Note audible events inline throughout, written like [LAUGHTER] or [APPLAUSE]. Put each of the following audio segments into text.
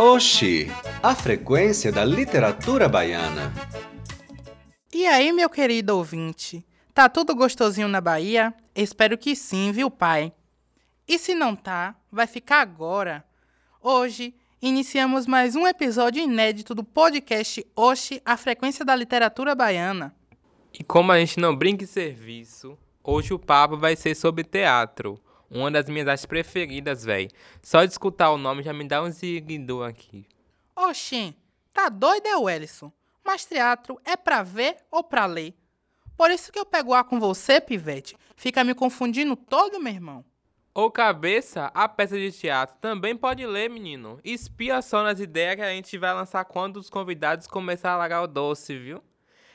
Oxi, a frequência da literatura baiana. E aí, meu querido ouvinte? Tá tudo gostosinho na Bahia? Espero que sim, viu, pai? E se não tá, vai ficar agora. Hoje iniciamos mais um episódio inédito do podcast Oxi, a frequência da literatura baiana. E como a gente não brinca em serviço, hoje o papo vai ser sobre teatro. Uma das minhas artes preferidas, véi. Só de escutar o nome já me dá um ziguidor aqui. Oxi, tá doido, é o Ellison? Mas teatro é pra ver ou pra ler? Por isso que eu pego ar com você, pivete. Fica me confundindo todo, meu irmão. Ô cabeça, a peça de teatro também pode ler, menino. Espia só nas ideias que a gente vai lançar quando os convidados começarem a largar o doce, viu?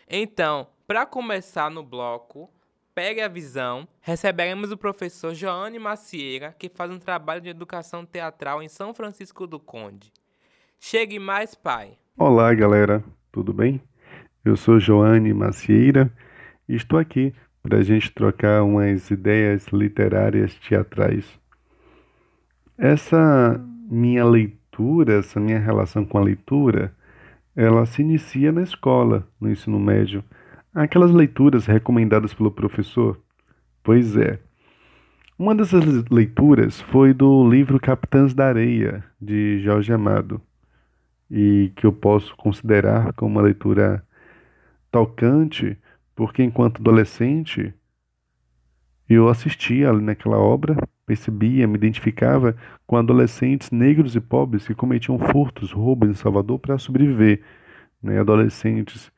Então, para começar no bloco, Pegue a visão, receberemos o professor Joane Macieira, que faz um trabalho de educação teatral em São Francisco do Conde. Chegue mais, pai. Olá, galera, tudo bem? Eu sou Joane Macieira e estou aqui para a gente trocar umas ideias literárias teatrais. Essa minha leitura, essa minha relação com a leitura, ela se inicia na escola, no ensino médio Aquelas leituras recomendadas pelo professor? Pois é. Uma dessas leituras foi do livro Capitães da Areia, de Jorge Amado, e que eu posso considerar como uma leitura tocante, porque enquanto adolescente eu assistia ali naquela obra, percebia, me identificava com adolescentes negros e pobres que cometiam furtos, roubos em Salvador para sobreviver, né? adolescentes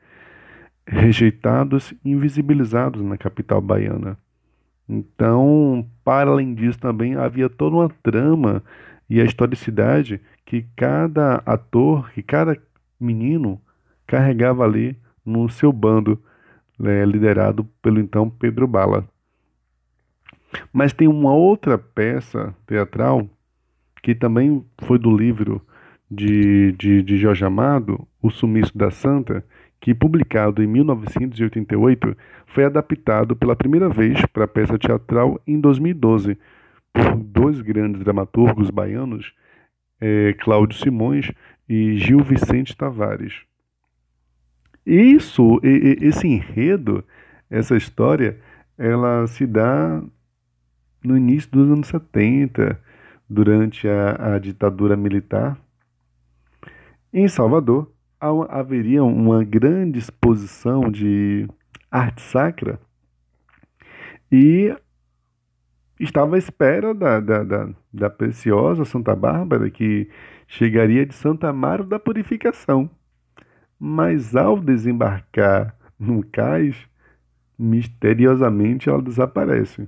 rejeitados e invisibilizados na capital baiana. Então, para além disso, também havia toda uma trama e a historicidade que cada ator, que cada menino carregava ali no seu bando, né, liderado pelo então Pedro Bala. Mas tem uma outra peça teatral que também foi do livro de, de, de Jorge Amado, O Sumiço da Santa, que, publicado em 1988, foi adaptado pela primeira vez para peça teatral em 2012 por dois grandes dramaturgos baianos, é, Cláudio Simões e Gil Vicente Tavares. Isso, esse enredo, essa história, ela se dá no início dos anos 70, durante a, a ditadura militar, em Salvador, haveria uma grande exposição de arte sacra e estava à espera da, da, da, da preciosa Santa Bárbara que chegaria de Santa Amaro da Purificação. Mas ao desembarcar no cais, misteriosamente ela desaparece.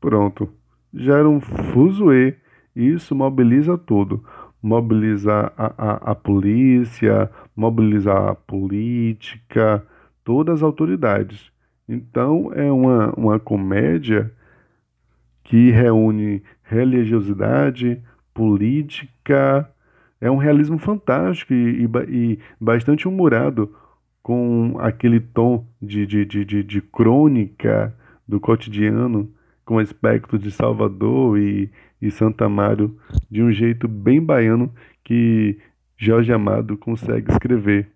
Pronto, já era um fuzuê. Isso mobiliza tudo mobilizar a, a, a polícia, mobilizar a política, todas as autoridades. Então é uma, uma comédia que reúne religiosidade, política, é um realismo fantástico e, e, e bastante humorado, com aquele tom de, de, de, de, de crônica do cotidiano, com aspectos de Salvador e, e Santa Amaro de um jeito bem baiano que Jorge Amado consegue escrever.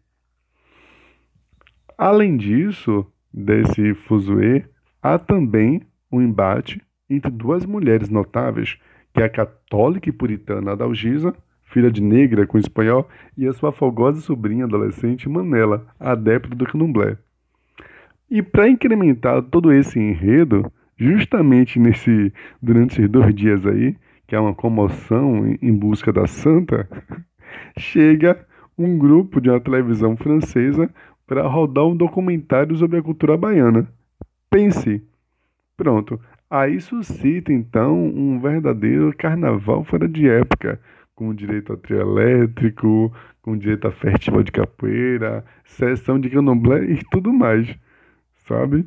Além disso, desse fuzuê, há também um embate entre duas mulheres notáveis, que é a católica e puritana Adalgisa, filha de negra com espanhol, e a sua fogosa sobrinha adolescente Manela, adepta do candomblé. E para incrementar todo esse enredo, justamente nesse durante esses dois dias aí, que é uma comoção em busca da santa, [LAUGHS] chega um grupo de uma televisão francesa para rodar um documentário sobre a cultura baiana. Pense, pronto, aí suscita então um verdadeiro carnaval fora de época, com direito a trio elétrico, com direito a festival de capoeira, sessão de candomblé e tudo mais, sabe?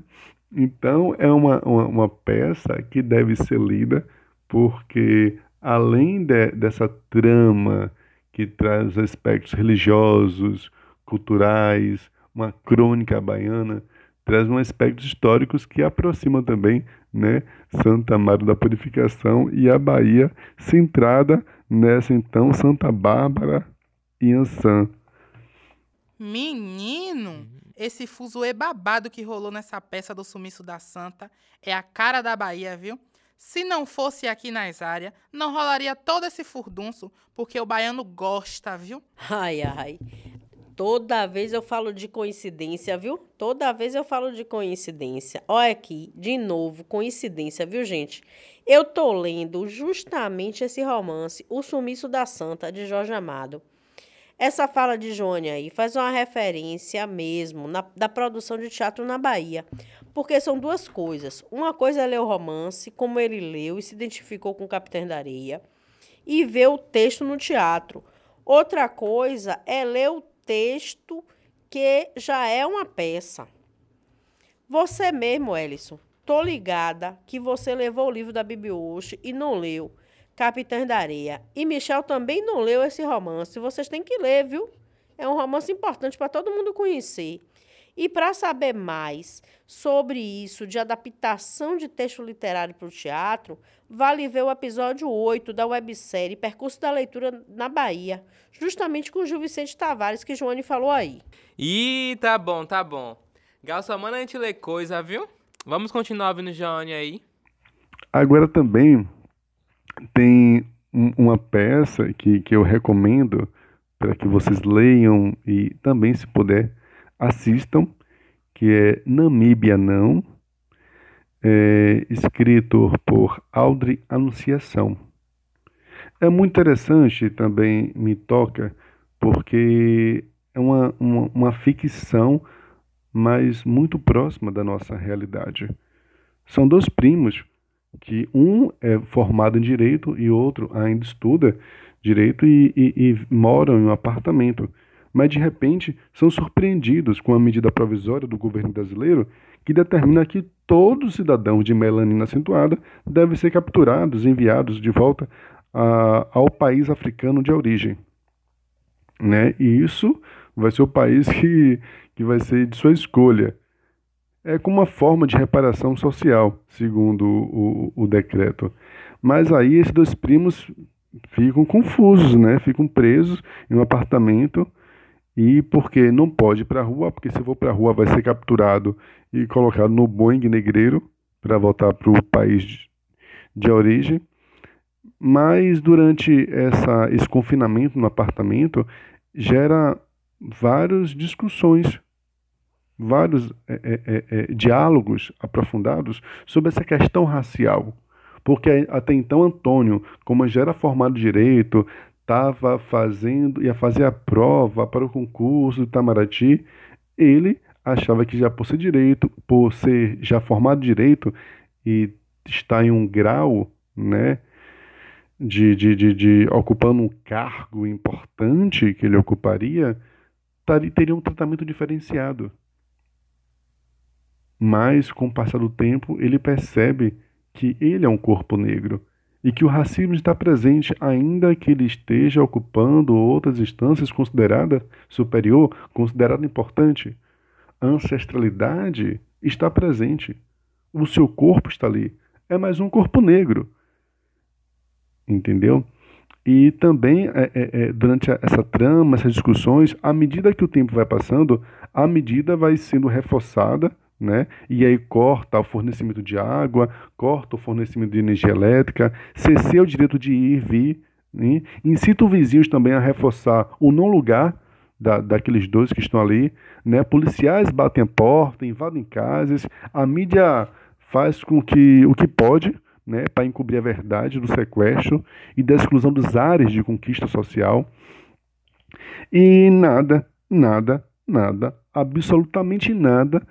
Então é uma, uma, uma peça que deve ser lida porque além de, dessa trama que traz aspectos religiosos, culturais, uma crônica baiana, traz um aspectos históricos que aproximam também né, Santa Maria da Purificação e a Bahia, centrada nessa então Santa Bárbara e Ançã. Menino, esse fuzuê babado que rolou nessa peça do Sumiço da Santa é a cara da Bahia, viu? Se não fosse aqui nas áreas, não rolaria todo esse furdunço, porque o baiano gosta, viu? Ai, ai. Toda vez eu falo de coincidência, viu? Toda vez eu falo de coincidência. Olha aqui, de novo, coincidência, viu, gente? Eu tô lendo justamente esse romance, O Sumiço da Santa, de Jorge Amado. Essa fala de Joane aí faz uma referência mesmo na, da produção de teatro na Bahia. Porque são duas coisas. Uma coisa é ler o romance, como ele leu e se identificou com o Capitão da Areia, e ver o texto no teatro. Outra coisa é ler o texto que já é uma peça. Você mesmo, Ellison, tô ligada que você levou o livro da Bibi hoje e não leu. Capitães da Areia. E Michel também não leu esse romance. Vocês têm que ler, viu? É um romance importante para todo mundo conhecer. E para saber mais sobre isso de adaptação de texto literário para o teatro, vale ver o episódio 8 da websérie Percurso da Leitura na Bahia, justamente com o Gil Vicente Tavares, que Joane falou aí. Ih, tá bom, tá bom. Gal, só manda a gente ler coisa, viu? Vamos continuar ouvindo Joane aí. Agora também tem uma peça que, que eu recomendo para que vocês leiam e também, se puder, assistam, que é Namíbia Não, é, escrito por Audrey Anunciação. É muito interessante, também me toca, porque é uma, uma, uma ficção, mas muito próxima da nossa realidade. São dois primos que um é formado em direito e outro ainda estuda direito e, e, e moram em um apartamento. Mas de repente são surpreendidos com a medida provisória do governo brasileiro que determina que todos os cidadãos de melanina acentuada devem ser capturados e enviados de volta a, ao país africano de origem. Né? E isso vai ser o país que, que vai ser de sua escolha é como uma forma de reparação social, segundo o, o, decreto. Mas aí esses dois primos ficam confusos, né? Ficam presos em um apartamento e porque não pode ir para a rua, porque se for para a rua vai ser capturado e colocado no Boeing negreiro para voltar para o país de origem. Mas durante essa, esse confinamento no apartamento gera várias discussões vários é, é, é, é, diálogos aprofundados sobre essa questão racial. Porque até então Antônio, como já era formado direito, estava fazendo, ia fazer a prova para o concurso do Itamaraty, ele achava que já por ser direito, por ser já formado direito e estar em um grau, né, de, de, de, de ocupando um cargo importante que ele ocuparia, teria um tratamento diferenciado. Mas, com o passar do tempo, ele percebe que ele é um corpo negro e que o racismo está presente ainda que ele esteja ocupando outras instâncias consideradas superior, considerada importante. A ancestralidade está presente. O seu corpo está ali. É mais um corpo negro. Entendeu? E também, é, é, é durante essa trama, essas discussões, à medida que o tempo vai passando, a medida vai sendo reforçada né? E aí corta o fornecimento de água, corta o fornecimento de energia elétrica, cesseia o direito de ir e vir, né? incita os vizinhos também a reforçar o não lugar da, daqueles dois que estão ali, né? Policiais batem porta, invadem casas, a mídia faz com que o que pode, né, para encobrir a verdade do sequestro e da exclusão dos ares de conquista social. E nada, nada, nada, absolutamente nada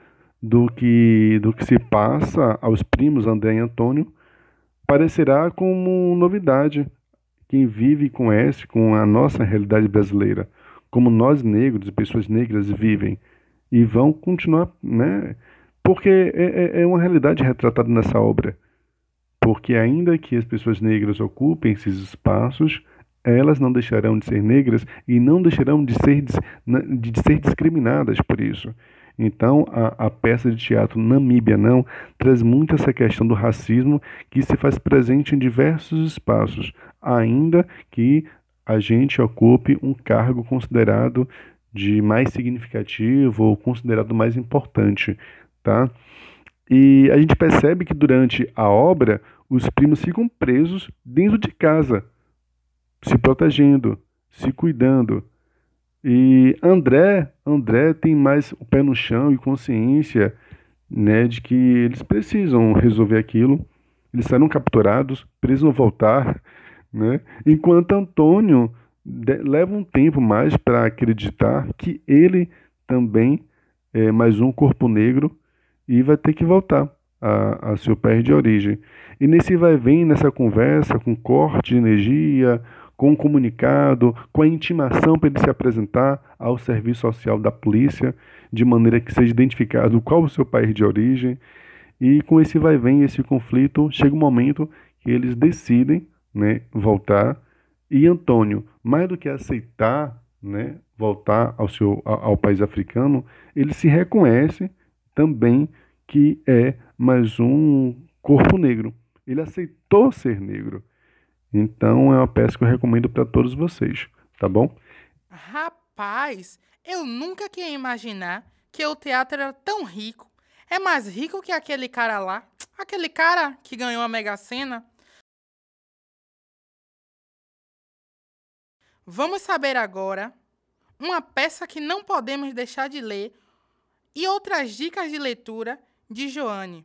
do que, do que se passa aos primos André e Antônio parecerá como novidade. Quem vive e conhece com a nossa realidade brasileira, como nós negros e pessoas negras vivem e vão continuar, né? Porque é, é, é uma realidade retratada nessa obra. Porque ainda que as pessoas negras ocupem esses espaços, elas não deixarão de ser negras e não deixarão de ser, de ser discriminadas por isso. Então, a, a, peça de teatro Namíbia Não traz muito essa questão do racismo que se faz presente em diversos espaços, ainda que a gente ocupe um cargo considerado de mais significativo ou considerado mais importante, tá? E a gente percebe que durante a obra os primos ficam presos dentro de casa, se protegendo, se cuidando. E André, André tem mais o pé no chão e consciência, né, de que eles precisam resolver aquilo. Eles serão capturados, precisam voltar, [LAUGHS] né? Enquanto Antônio leva um tempo mais para acreditar que ele também é mais um corpo negro e vai ter que voltar a, a seu país de origem. E nesse vai vem nessa conversa, com corte de energia, com o comunicado, com a intimação para ele se apresentar ao serviço social da polícia, de maneira que seja identificado qual o seu país de origem. E com esse vai vem, esse conflito, chega um momento que eles decidem né, voltar. E Antônio, mais do que aceitar né, voltar ao, seu, ao país africano, ele se reconhece também que é mais um corpo negro. Ele aceitou ser negro. Então é uma peça que eu recomendo para todos vocês, tá bom? Rapaz, eu nunca queria imaginar que o teatro era tão rico. É mais rico que aquele cara lá, aquele cara que ganhou a Mega Sena. Vamos saber agora uma peça que não podemos deixar de ler e outras dicas de leitura de Joane.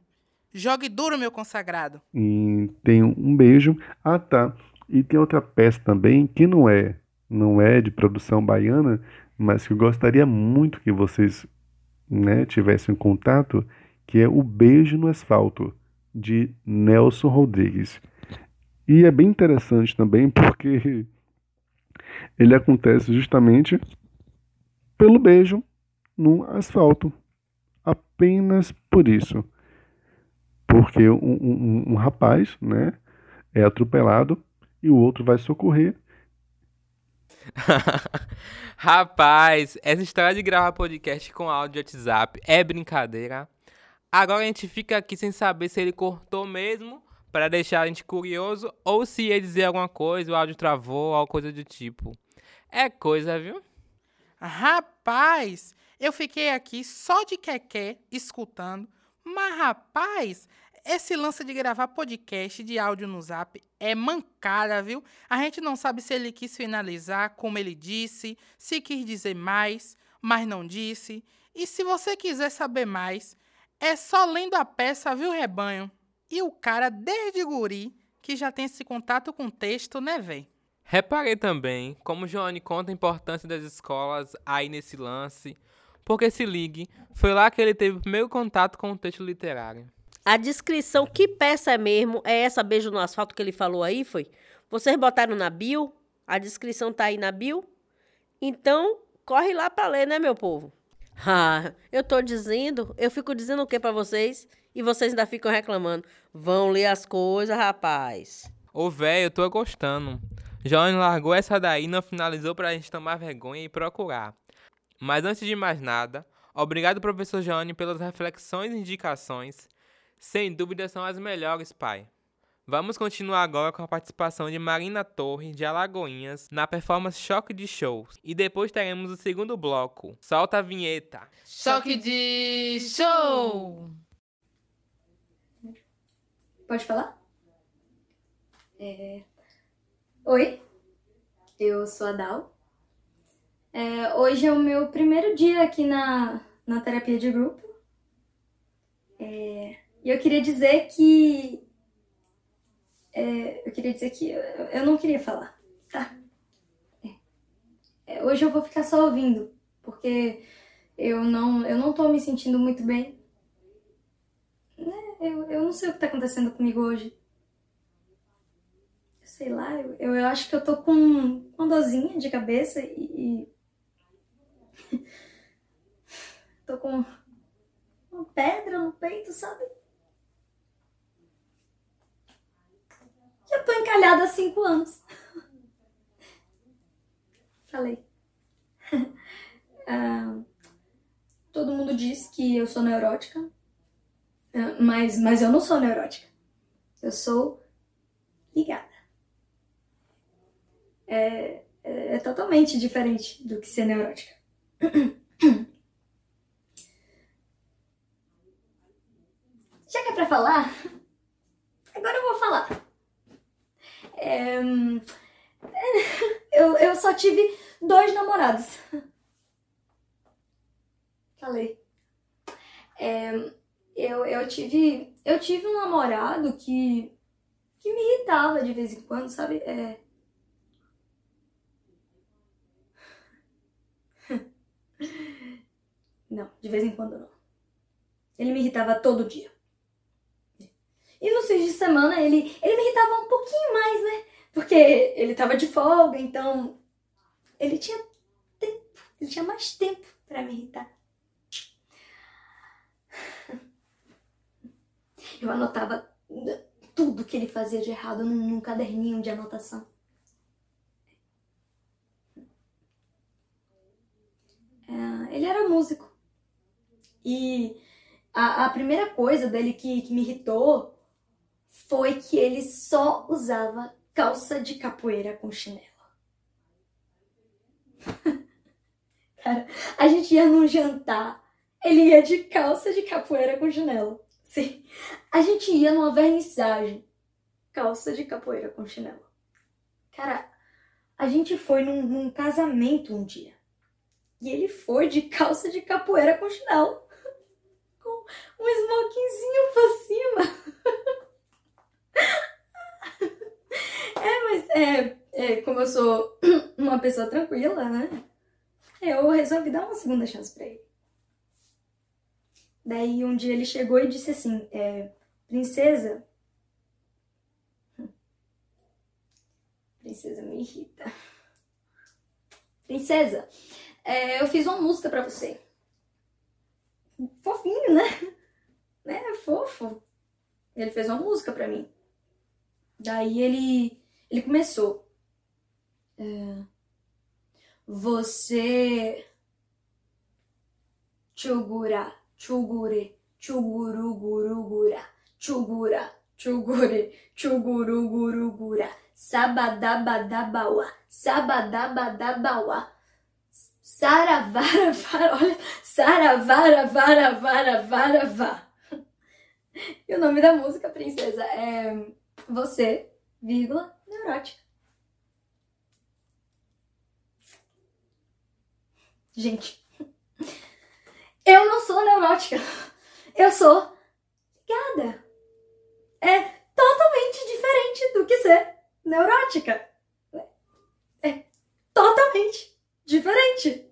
Jogue duro, meu consagrado. E tem um beijo. Ah, tá. E tem outra peça também que não é, não é de produção baiana, mas que eu gostaria muito que vocês né, tivessem contato, que é O Beijo no Asfalto, de Nelson Rodrigues. E é bem interessante também porque [LAUGHS] ele acontece justamente pelo beijo no asfalto apenas por isso. Porque um, um, um rapaz né, é atropelado e o outro vai socorrer. [LAUGHS] Rapaz, essa história de gravar podcast com áudio de WhatsApp é brincadeira. Agora a gente fica aqui sem saber se ele cortou mesmo para deixar a gente curioso ou se ia dizer alguma coisa, o áudio travou, alguma coisa do tipo. É coisa, viu? Rapaz, eu fiquei aqui só de quequé escutando, mas rapaz, esse lance de gravar podcast de áudio no Zap é mancada, viu? A gente não sabe se ele quis finalizar como ele disse, se quis dizer mais, mas não disse. E se você quiser saber mais, é só lendo a peça, viu, rebanho? E o cara, desde guri, que já tem esse contato com o texto, né, véi? Reparei também como Joane conta a importância das escolas aí nesse lance, porque se ligue, foi lá que ele teve o primeiro contato com o texto literário. A descrição, que peça é mesmo? É essa Beijo no Asfalto que ele falou aí, foi? Vocês botaram na bio? A descrição tá aí na bio? Então, corre lá para ler, né, meu povo? [LAUGHS] Ah, eu tô dizendo, eu fico dizendo o que para vocês e vocês ainda ficam reclamando. Vão ler as coisas, rapaz. Ô, velho, eu tô gostando. Joane largou essa daí não finalizou pra gente tomar vergonha e procurar. Mas antes de mais nada, obrigado, professor Joane, pelas reflexões e indicações. Sem dúvida são as melhores, pai. Vamos continuar agora com a participação de Marina Torre, de Alagoinhas, na performance Choque de Shows. E depois teremos o segundo bloco. Solta a vinheta. Choque de Show! Pode falar? É... Oi, eu sou a Dal. É, hoje é o meu primeiro dia aqui na, na terapia de grupo. É, e eu queria dizer que. É, eu queria dizer que eu, eu, não queria falar, tá? É. É, hoje eu vou ficar só ouvindo, porque eu não, eu não tô me sentindo muito bem. Né? Eu, eu não sei o que tá acontecendo comigo hoje sei lá, eu, eu acho que eu tô com uma dorzinha de cabeça e. e... [LAUGHS] tô com uma pedra no peito, sabe? Eu tô encalhada há cinco anos. Falei. ah, todo mundo diz que eu sou neurótica, é, mas, mas eu não sou neurótica. Eu sou ligada. É, é, é totalmente diferente do que ser neurótica. [CLEARS THROAT] Já que é pra falar, agora eu vou falar. É, [LAUGHS] eu, eu só tive dois namorados. Falei. É, eu, eu tive eu tive um namorado que que me irritava de vez em quando, sabe? É, [LAUGHS] não, de vez em quando não. Ele me irritava todo dia. E nos fins de semana ele, ele me irritava um pouquinho mais, né? Porque ele tava de folga, então ele tinha tempo, ele tinha mais tempo para me irritar. Eu anotava tudo que ele fazia de errado num, caderninho de anotação. É, ele era músico. E a, a primeira coisa dele que, que me irritou foi que ele só usava calça de capoeira com chinelo. [LAUGHS] Cara, a gente ia num jantar, ele ia de calça de capoeira com chinelo. Sim. A gente ia numa vernissagem, calça de capoeira com chinelo. Cara, a gente foi num, num casamento um dia. E ele foi de calça de capoeira com chinelo. [LAUGHS] Com um smokingzinho por cima. [LAUGHS] É, mas é, é, como eu sou [CLEARS THROAT] uma pessoa tranquila, né? Eu resolvi dar uma segunda chance pra ele. Daí um dia ele chegou e disse assim, é, princesa. [LAUGHS] Princesa me irrita. Princesa, é, eu fiz uma música pra você. Fofinho, né? [LAUGHS] né? Fofo. Ele fez uma música pra mim. Daí ele ele começou. É, você. Chugura, chugure, chugurugurugura, chugura, chugure, chugurugurugura, sabadabadabaua, sabadabadabaua. Saravara, vara, [LAUGHS] olha, saravara, vara, vara, vara, vá. E o nome da música, princesa, é Você, vírgula, neurótica. Gente, eu não sou neurótica. Eu sou ligada. É totalmente diferente do que ser neurótica. É totalmente diferente.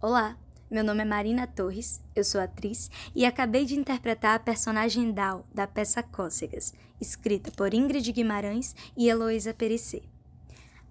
Olá, meu nome é Marina Torres, eu sou atriz e acabei de interpretar a personagem Dal da peça Cócegas, escrita por Ingrid Guimarães e Heloísa Perissé.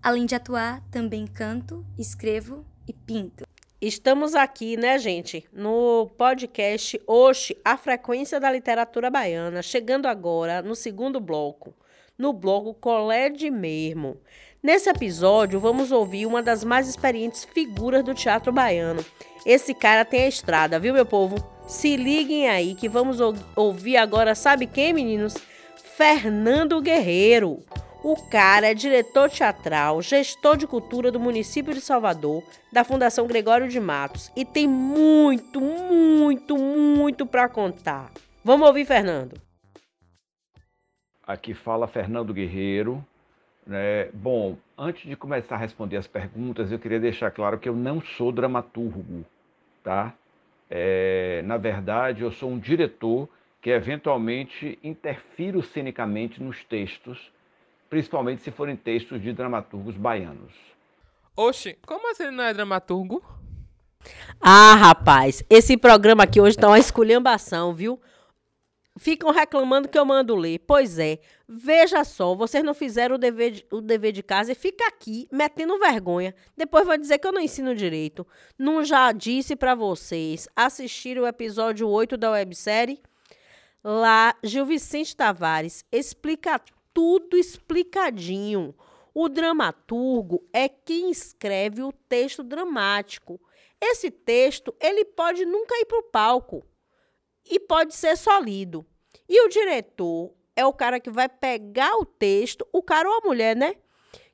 Além de atuar, também canto, escrevo e pinto. Estamos aqui, né, gente, no podcast Oxe, a frequência da literatura baiana, chegando agora no segundo bloco, no bloco Colé de Mesmo. Nesse episódio, vamos ouvir uma das mais experientes figuras do teatro baiano. Esse cara tem a estrada, viu, meu povo? Se liguem aí que vamos ouvir agora, sabe quem, meninos? Fernando Guerreiro. O cara é diretor teatral, gestor de cultura do município de Salvador, da Fundação Gregório de Matos e tem muito, muito, muito para contar. Vamos ouvir, Fernando. Aqui fala Fernando Guerreiro. Né? Bom, antes de começar a responder as perguntas, eu queria deixar claro que eu não sou dramaturgo, tá? É, na verdade, eu sou um diretor que eventualmente interfiro cenicamente nos textos principalmente se forem textos de dramaturgos baianos. Oxe, como assim ele não é dramaturgo? Ah, rapaz, esse programa aqui hoje tá uma esculhambação, viu? Ficam reclamando que eu mando ler. Pois é, veja só, vocês não fizeram o dever de, o dever de casa e fica aqui metendo vergonha. Depois vai dizer que eu não ensino direito. Não já disse para vocês assistir o episódio 8 da websérie? Lá, Gil Vicente Tavares explica tudo explicadinho. O dramaturgo é quem escreve o texto dramático. esse texto ele pode nunca ir para o palco e pode ser só lido. E o diretor é o cara que vai pegar o texto, o cara ou a mulher, né?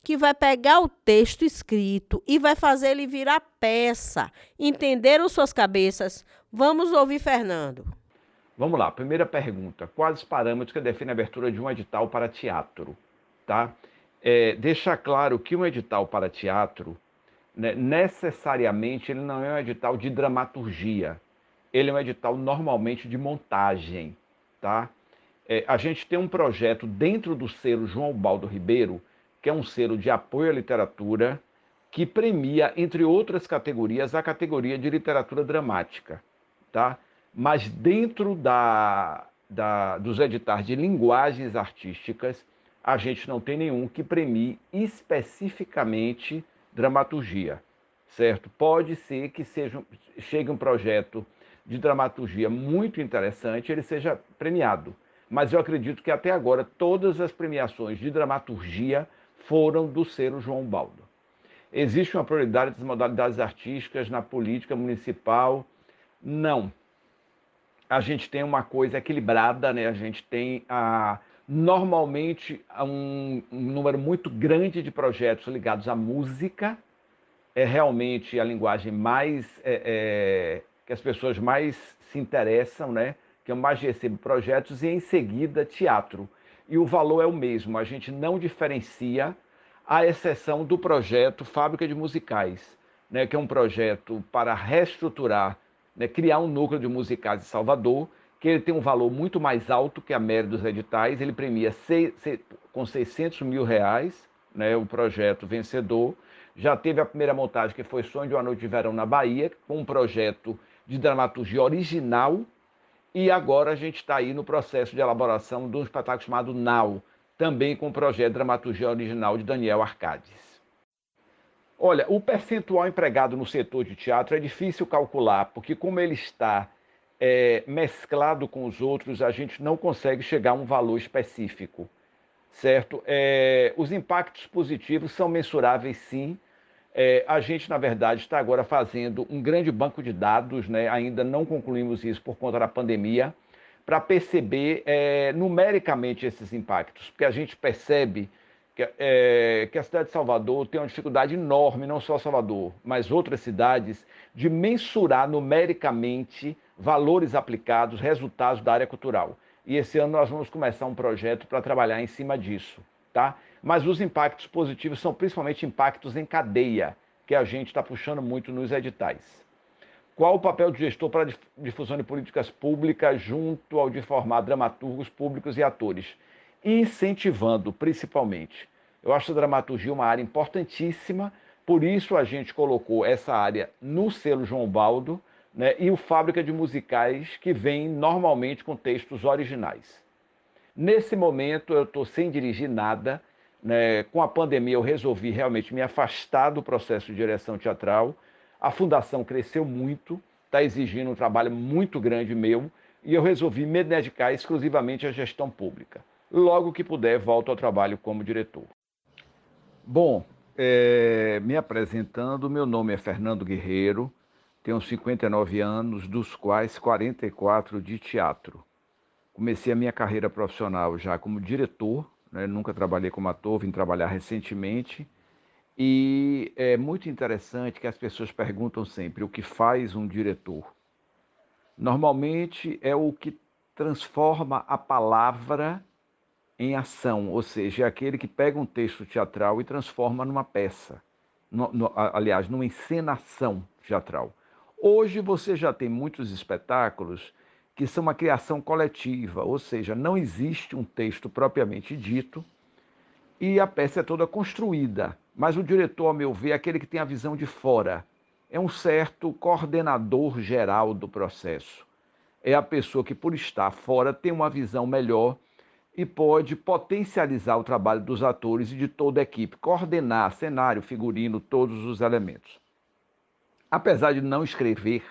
Que vai pegar o texto escrito e vai fazer ele virar peça. Entenderam suas cabeças? Vamos ouvir Fernando. Vamos lá, primeira pergunta. Quais os parâmetros que definem a abertura de um edital para teatro? Tá? É, deixar claro que um edital para teatro, né, necessariamente, ele não é um edital de dramaturgia. Ele é um edital normalmente de montagem. Tá? É, a gente tem um projeto dentro do selo João Baldo Ribeiro, que é um selo de apoio à literatura, que premia, entre outras categorias, a categoria de literatura dramática. Tá? Mas dentro da, da, dos editais de linguagens artísticas, a gente não tem nenhum que premie especificamente dramaturgia, certo? Pode ser que seja, chegue um projeto de dramaturgia muito interessante, ele seja premiado. Mas eu acredito que até agora todas as premiações de dramaturgia foram do selo João Baldo. Existe uma prioridade das modalidades artísticas na política municipal? Não. A gente tem uma coisa equilibrada, né? A gente tem a, normalmente um, um número muito grande de projetos ligados à música. É realmente a linguagem mais é, é, que as pessoas mais se interessam, né? que eu mais recebo projetos, e em seguida teatro. E o valor é o mesmo, a gente não diferencia, à exceção do projeto Fábrica de Musicais, né, que é um projeto para reestruturar, né, criar um núcleo de musicais em Salvador, que ele tem um valor muito mais alto que a média dos editais, ele premia seis, seis, com 600 mil reais, né, o projeto vencedor. Já teve a primeira montagem, que foi Sonho de uma Noite de Verão na Bahia, com um projeto de dramaturgia original, e agora a gente está aí no processo de elaboração de um espetáculo chamado Now, também com o projeto de dramaturgia original de Daniel Arcades. Olha, o percentual empregado no setor de teatro é difícil calcular, porque como ele está é, mesclado com os outros, a gente não consegue chegar a um valor específico, certo? É, os impactos positivos são mensuráveis, sim, é, a gente, na verdade, está agora fazendo um grande banco de dados, né? ainda não concluímos isso por conta da pandemia, para perceber é, numericamente esses impactos, porque a gente percebe que, é, que, a cidade de Salvador tem uma dificuldade enorme, não só Salvador, mas outras cidades, de mensurar numericamente valores aplicados, resultados da área cultural. E esse ano nós vamos começar um projeto para trabalhar em cima disso, tá? Mas os impactos positivos são principalmente impactos em cadeia, que a gente está puxando muito nos editais. Qual o papel do gestor para a difusão de políticas públicas junto ao de formar dramaturgos públicos e atores? Incentivando, principalmente. Eu acho a dramaturgia uma área importantíssima, por isso a gente colocou essa área no selo João Baldo né, e o Fábrica de Musicais, que vem normalmente com textos originais. Nesse momento eu estou sem dirigir nada, né, com a pandemia, eu resolvi realmente me afastar do processo de direção teatral. A fundação cresceu muito, está exigindo um trabalho muito grande meu, e eu resolvi me dedicar exclusivamente à gestão pública. Logo que puder, volto ao trabalho como diretor. Bom, é, me apresentando, meu nome é Fernando Guerreiro, tenho 59 anos, dos quais 44 de teatro. Comecei a minha carreira profissional já como diretor né? nunca trabalhei como ator, vim trabalhar recentemente. E é muito interessante que as pessoas perguntam sempre o que faz um diretor. Normalmente é o que transforma a palavra em ação, ou seja, é aquele que pega um texto teatral e transforma numa peça, no, no, aliás, numa encenação teatral. Hoje você já tem muitos espetáculos que são uma criação coletiva, ou seja, não existe um texto propriamente dito e a peça é toda construída. Mas o diretor, ao meu ver, é aquele que tem a visão de fora. É um certo coordenador geral do processo. É a pessoa que, por estar fora, tem uma visão melhor e pode potencializar o trabalho dos atores e de toda a equipe, coordenar cenário, figurino, todos os elementos. Apesar de não escrever,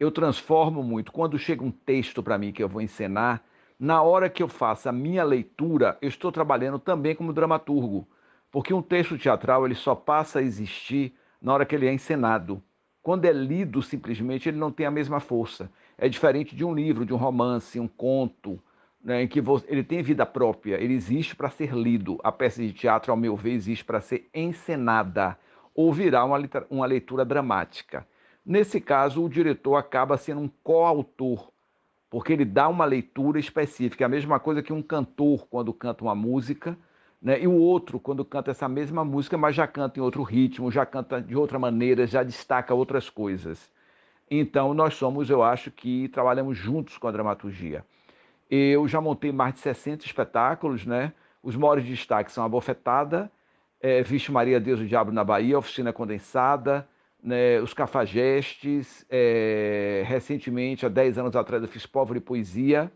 eu transformo muito. Quando chega um texto para mim que eu vou encenar, na hora que eu faço a minha leitura, eu estou trabalhando também como dramaturgo, porque um texto teatral ele só passa a existir na hora que ele é encenado. quando é lido simplesmente, ele não tem a mesma força. É diferente de um livro, de um romance, um conto, né, em que ele tem vida própria, ele existe para ser lido. A peça de teatro, ao meu ver, existe para ser encenada ou virar uma, uma leitura dramática. Nesse caso, o diretor acaba sendo um coautor, porque ele dá uma leitura específica. É a mesma coisa que um cantor, quando canta uma música, né? e o outro, quando canta essa mesma música, mas já canta em outro ritmo, já canta de outra maneira, já destaca outras coisas. Então, nós somos, eu acho que trabalhamos juntos com a dramaturgia. Eu já montei mais de 60 espetáculos, né? Os maiores destaques são A Bofetada, é, Vixe Maria, Deus o Diabo na Bahia, Oficina Condensada, né, os cafajestes. É, recentemente, há 10 anos atrás, eu fiz Pobre e Poesia.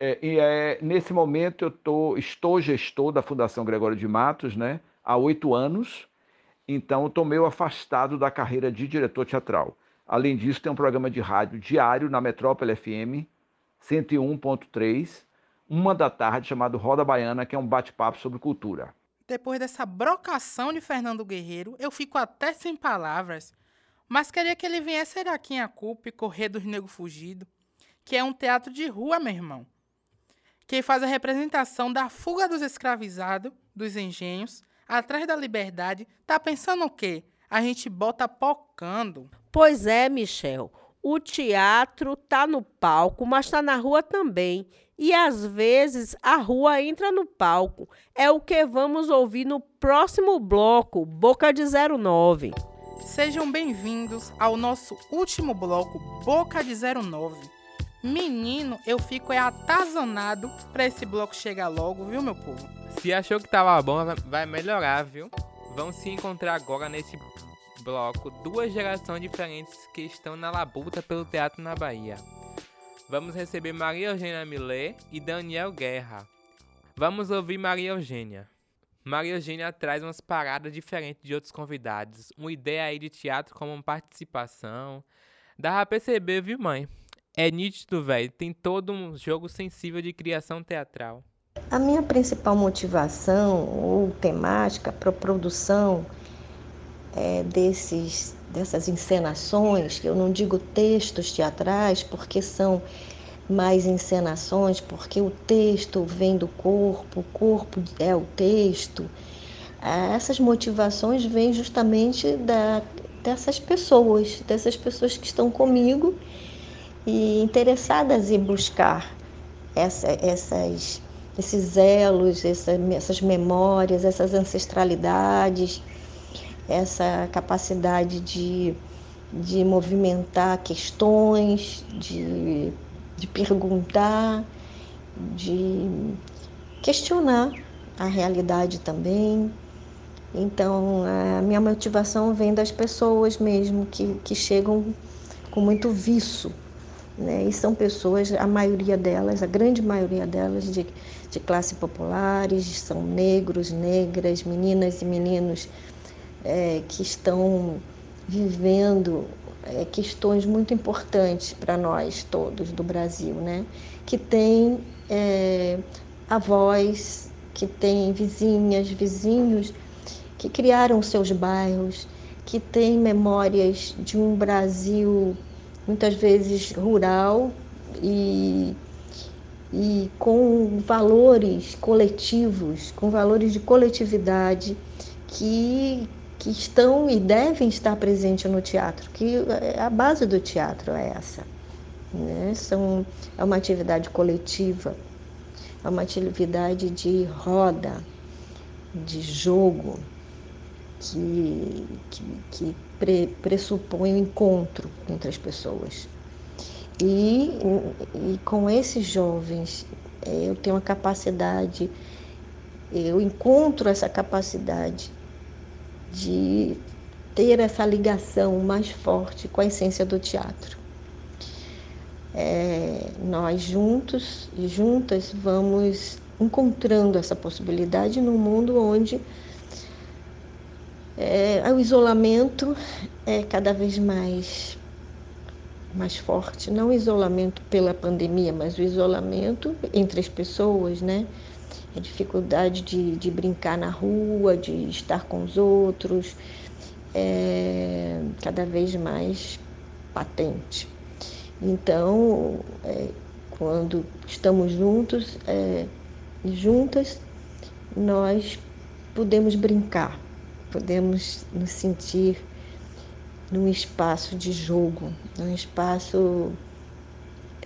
É, e é, nesse momento eu tô, estou gestor da Fundação Gregório de Matos né, há oito anos, então estou meio afastado da carreira de diretor teatral. Além disso, tem um programa de rádio diário na Metrópole FM 101.3, uma da tarde, chamado Roda Baiana, que é um bate-papo sobre cultura. Depois dessa brocação de Fernando Guerreiro, eu fico até sem palavras. Mas queria que ele viesse aqui em a culpa e correr dos nego fugido, que é um teatro de rua, meu irmão. Que faz a representação da fuga dos escravizados, dos engenhos, atrás da liberdade. Tá pensando o quê? A gente bota pocando. Pois é, Michel. O teatro tá no palco, mas tá na rua também. E às vezes a rua entra no palco. É o que vamos ouvir no próximo bloco, Boca de 09. Sejam bem-vindos ao nosso último bloco, Boca de 09. Menino, eu fico é atazanado para esse bloco chegar logo, viu, meu povo? Se achou que tava bom, vai melhorar, viu? Vão se encontrar agora nesse bloco duas gerações diferentes que estão na labuta pelo teatro na Bahia. Vamos receber Maria Eugênia Millet e Daniel Guerra. Vamos ouvir Maria Eugênia. Maria Eugênia traz umas paradas diferentes de outros convidados, uma ideia aí de teatro como participação. Dá pra perceber, viu, mãe? É nítido, velho, tem todo um jogo sensível de criação teatral. A minha principal motivação ou temática para produção é, desses dessas encenações, eu não digo textos teatrais, porque são mais encenações, porque o texto vem do corpo, o corpo é o texto. Ah, essas motivações vêm justamente da, dessas pessoas, dessas pessoas que estão comigo e interessadas em buscar essa, essas, esses elos, essa, essas memórias, essas ancestralidades essa capacidade de, de movimentar questões, de, de perguntar, de questionar a realidade também. Então, a minha motivação vem das pessoas mesmo que, que chegam com muito viço. Né? E são pessoas, a maioria delas, a grande maioria delas, de, de classe populares, são negros, negras, meninas e meninos é, que estão vivendo é, questões muito importantes para nós todos do Brasil, né? Que tem é, avós, que tem vizinhas, vizinhos que criaram seus bairros, que têm memórias de um Brasil muitas vezes rural e, e com valores coletivos, com valores de coletividade que que estão e devem estar presentes no teatro, que a base do teatro é essa. Né? São, é uma atividade coletiva, é uma atividade de roda, de jogo, que, que, que pre, pressupõe o um encontro entre as pessoas. E, e com esses jovens, é, eu tenho a capacidade, eu encontro essa capacidade de ter essa ligação mais forte com a essência do teatro. É, nós juntos e juntas vamos encontrando essa possibilidade num mundo onde é, o isolamento é cada vez mais mais forte, não o isolamento pela pandemia, mas o isolamento entre as pessoas, né? A dificuldade de, de brincar na rua, de estar com os outros, é, cada vez mais patente. Então, é, quando estamos juntos é, e juntas, nós podemos brincar, podemos nos sentir num espaço de jogo, num espaço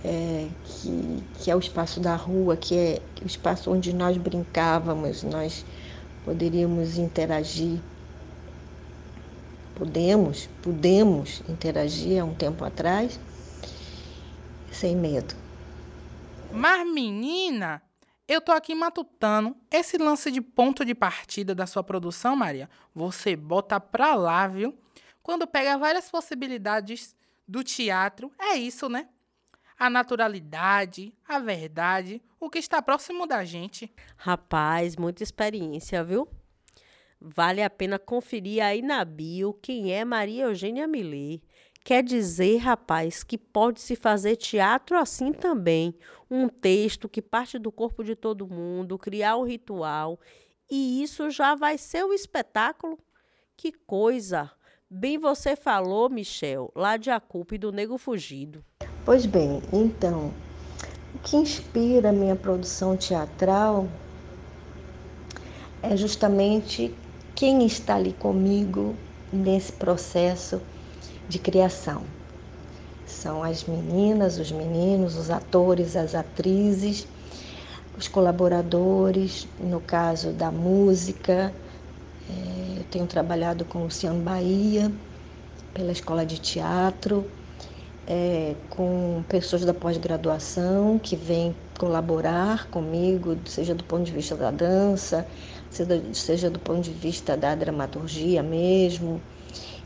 é, que, que é o espaço da rua, que é o espaço onde nós brincávamos, nós poderíamos interagir. Podemos, podemos interagir há um tempo atrás, sem medo. Mas, menina, eu tô aqui matutando. Esse lance de ponto de partida da sua produção, Maria, você bota pra lá, viu? Quando pega várias possibilidades do teatro, é isso, né? A naturalidade, a verdade, o que está próximo da gente. Rapaz, muita experiência, viu? Vale a pena conferir aí na bio quem é Maria Eugênia Millet. Quer dizer, rapaz, que pode se fazer teatro assim também. Um texto que parte do corpo de todo mundo, criar um ritual. E isso já vai ser o um espetáculo. Que coisa! Bem você falou, Michel, lá de A Culpa e do Nego Fugido. Pois bem, então, o que inspira a minha produção teatral é justamente quem está ali comigo nesse processo de criação. São as meninas, os meninos, os atores, as atrizes, os colaboradores, no caso da música. É, eu tenho trabalhado com o Luciano Bahia, pela Escola de Teatro, é, com pessoas da pós-graduação que vêm colaborar comigo, seja do ponto de vista da dança, seja, seja do ponto de vista da dramaturgia mesmo.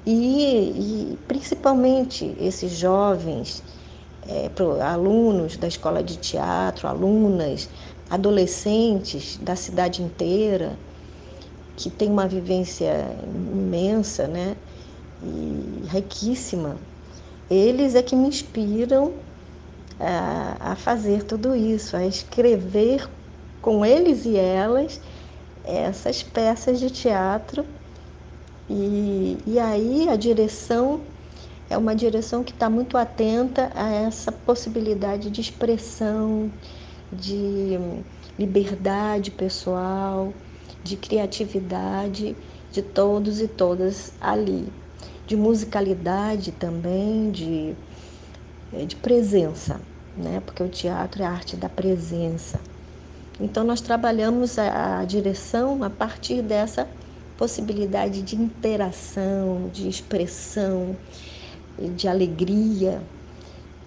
E, e principalmente esses jovens, é, alunos da escola de teatro, alunas, adolescentes da cidade inteira, que têm uma vivência imensa né, e riquíssima. Eles é que me inspiram a, a fazer tudo isso, a escrever com eles e elas essas peças de teatro. E, e aí a direção é uma direção que está muito atenta a essa possibilidade de expressão, de liberdade pessoal, de criatividade de todos e todas ali, de musicalidade também, de, de presença, né? porque o teatro é a arte da presença. Então, nós trabalhamos a, a direção a partir dessa possibilidade de interação, de expressão, de alegria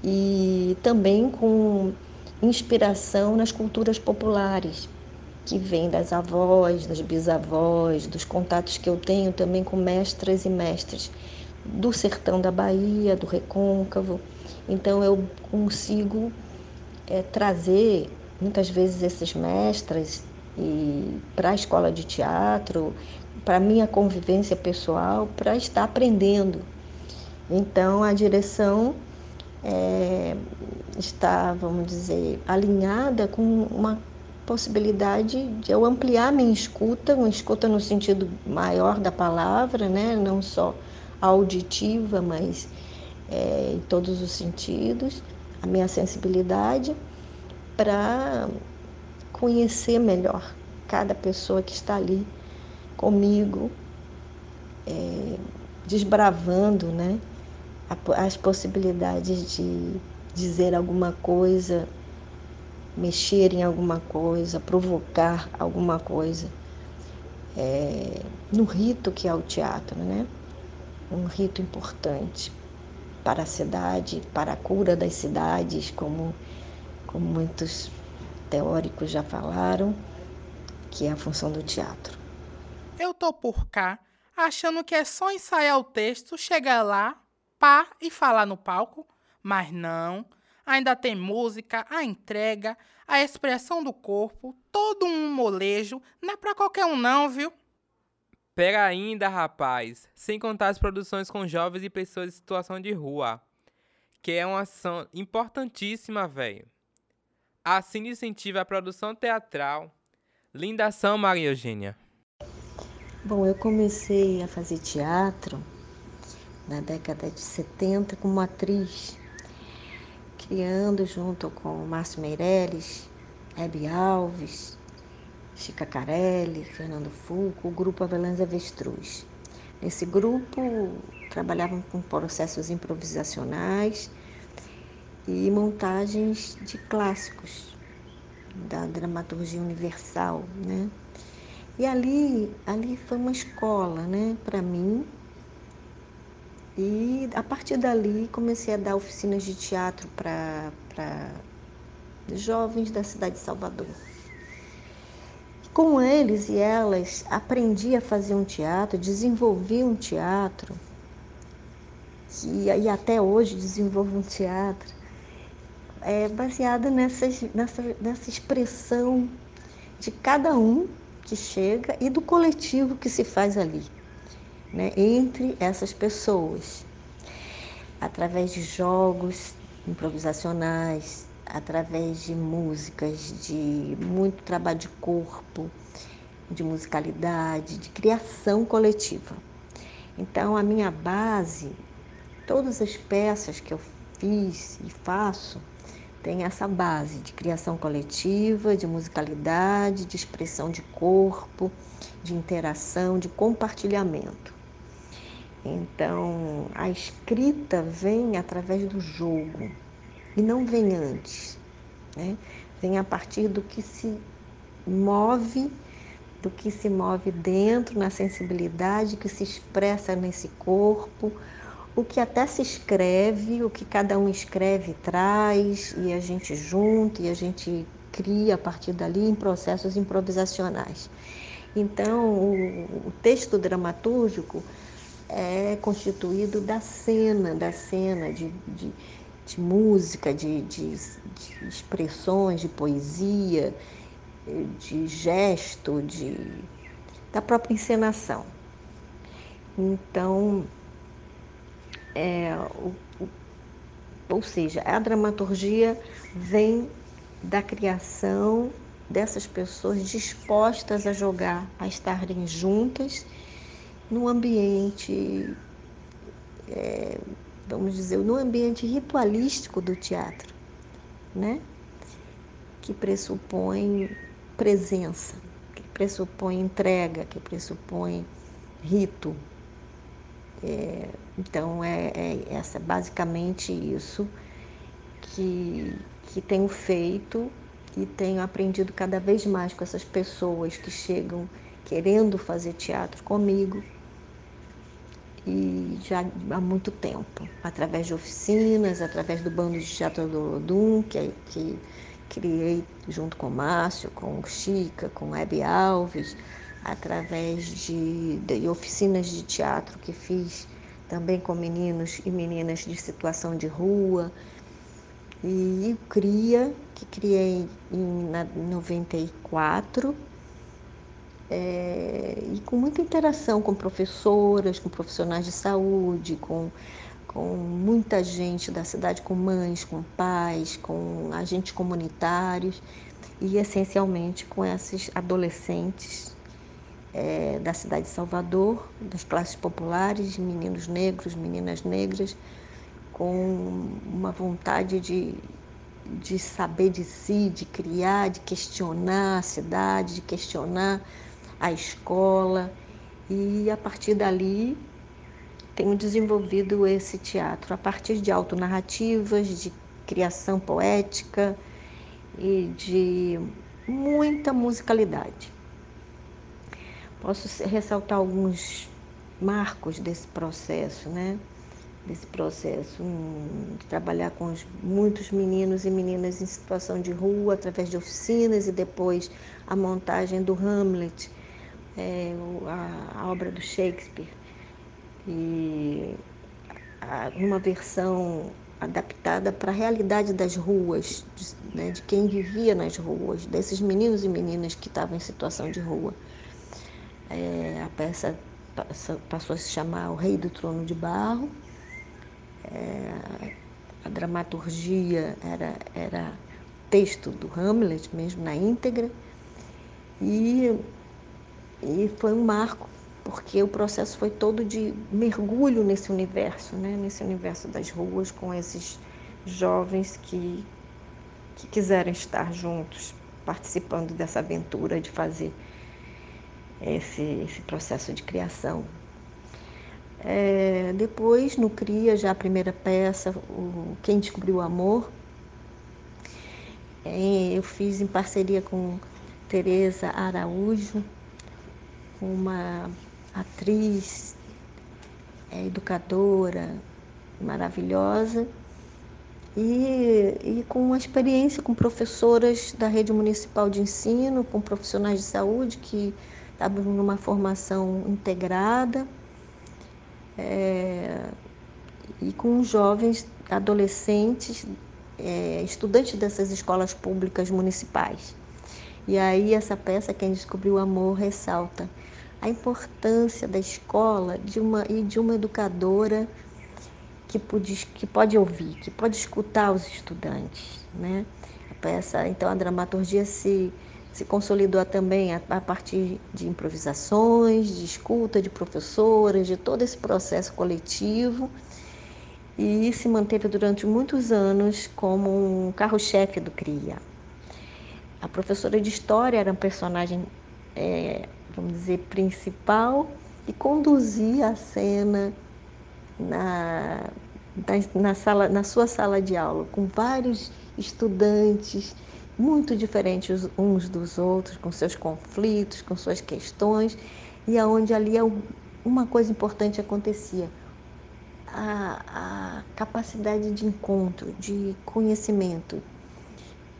e também com inspiração nas culturas populares, que vem das avós, das bisavós, dos contatos que eu tenho também com mestras e mestres do sertão da Bahia, do Recôncavo. Então eu consigo é, trazer muitas vezes esses mestres para a escola de teatro, para minha convivência pessoal, para estar aprendendo. Então a direção é, está, vamos dizer, alinhada com uma possibilidade de eu ampliar minha escuta, uma escuta no sentido maior da palavra, né? não só auditiva, mas é, em todos os sentidos, a minha sensibilidade para conhecer melhor cada pessoa que está ali comigo, é, desbravando né, as possibilidades de dizer alguma coisa, mexer em alguma coisa, provocar alguma coisa é, no rito que é o teatro, né? Um rito importante para a cidade, para a cura das cidades, como como muitos teóricos já falaram, que é a função do teatro. Eu tô por cá, achando que é só ensaiar o texto, chegar lá, pá e falar no palco, mas não. Ainda tem música, a entrega, a expressão do corpo, todo um molejo, não é pra qualquer um não, viu? Pega ainda, rapaz, sem contar as produções com jovens e pessoas em situação de rua, que é uma ação importantíssima, velho. Assim incentiva a produção teatral. Linda ação, Maria Eugênia. Bom, eu comecei a fazer teatro na década de 70 como atriz, criando junto com Márcio Meirelles, Hebe Alves, Chica Carelli, Fernando Fulco, o grupo Avelãs Avestruz. Nesse grupo trabalhavam com processos improvisacionais e montagens de clássicos da dramaturgia universal, né? E ali, ali foi uma escola, né, para mim. E a partir dali comecei a dar oficinas de teatro para jovens da cidade de Salvador. Com eles e elas aprendi a fazer um teatro, desenvolvi um teatro e, e até hoje desenvolvo um teatro é, baseado nessa, nessa, expressão de cada um que chega e do coletivo que se faz ali, né, entre essas pessoas, através de jogos improvisacionais, através de músicas, de muito trabalho de corpo, de musicalidade, de criação coletiva. Então, a minha base, todas as peças que eu fiz e faço, tem essa base de criação coletiva, de musicalidade, de expressão de corpo, de interação, de compartilhamento. Então, a escrita vem através do jogo e não vem antes, né? vem a partir do que se move, do que se move dentro, na sensibilidade que se expressa nesse corpo, o que até se escreve, o que cada um escreve traz, e a gente junta e a gente cria a partir dali em processos improvisacionais. Então, o, o texto dramatúrgico é constituído da cena, da cena de, de, de música, de, de, de, expressões, de poesia, de gesto, de, da própria encenação. Então, é, o, o, ou seja, a dramaturgia vem da criação dessas pessoas dispostas a jogar, a estarem juntas no ambiente, é, vamos dizer, no ambiente ritualístico do teatro, né? que pressupõe presença, que pressupõe entrega, que pressupõe rito, é, então é, é essa basicamente isso que, que tenho feito e tenho aprendido cada vez mais com essas pessoas que chegam querendo fazer teatro comigo e já há muito tempo, através de oficinas, através do bando de teatro do Odum, que, que criei junto com o Márcio, com o Chica, com o Hebe Alves, através de, de oficinas de teatro que fiz também com meninos e meninas de situação de rua. E o CRIA, que criei em 94, é, e com muita interação com professoras, com profissionais de saúde, com, com muita gente da cidade, com mães, com pais, com agentes comunitários e essencialmente com esses adolescentes é, da cidade de Salvador, das classes populares, meninos negros, meninas negras, com uma vontade de, de saber de si, de criar, de questionar a cidade, de questionar a escola. E a partir dali tenho desenvolvido esse teatro a partir de autonarrativas, de criação poética e de muita musicalidade. Posso ressaltar alguns marcos desse processo, né? Desse processo de trabalhar com os, muitos meninos e meninas em situação de rua, através de oficinas e depois a montagem do Hamlet, é, a, obra do Shakespeare. E uma versão adaptada para a realidade das ruas, de, né, de quem vivia nas ruas, desses meninos e meninas que estavam em situação de rua. É, a peça passou a se chamar O Rei do Trono de Barro. É, a dramaturgia era, era texto do Hamlet, mesmo na íntegra. E, e foi um marco porque o processo foi todo de mergulho nesse universo, né? nesse universo das ruas, com esses jovens que, que quiseram estar juntos, participando dessa aventura de fazer esse, esse processo de criação. É, depois, no CRIA, já a primeira peça, o Quem Descobriu o Amor, é, eu fiz em parceria com Tereza Araújo, uma atriz, é, educadora maravilhosa, e, e com uma experiência com professoras da rede municipal de ensino, com profissionais de saúde que estavam numa formação integrada, é, e com jovens adolescentes, é, estudantes dessas escolas públicas municipais. E aí essa peça, Quem Descobriu o Amor, ressalta a importância da escola de uma, e de uma educadora que pode, que pode ouvir, que pode escutar os estudantes. Né? Então a dramaturgia se, se consolidou também a, a partir de improvisações, de escuta de professoras, de todo esse processo coletivo e se manteve durante muitos anos como um carro-chefe do CRIA. A professora de história era um personagem é, vamos dizer, principal e conduzir a cena na, na, na, sala, na sua sala de aula, com vários estudantes muito diferentes uns dos outros, com seus conflitos, com suas questões, e aonde ali uma coisa importante acontecia. A, a capacidade de encontro, de conhecimento,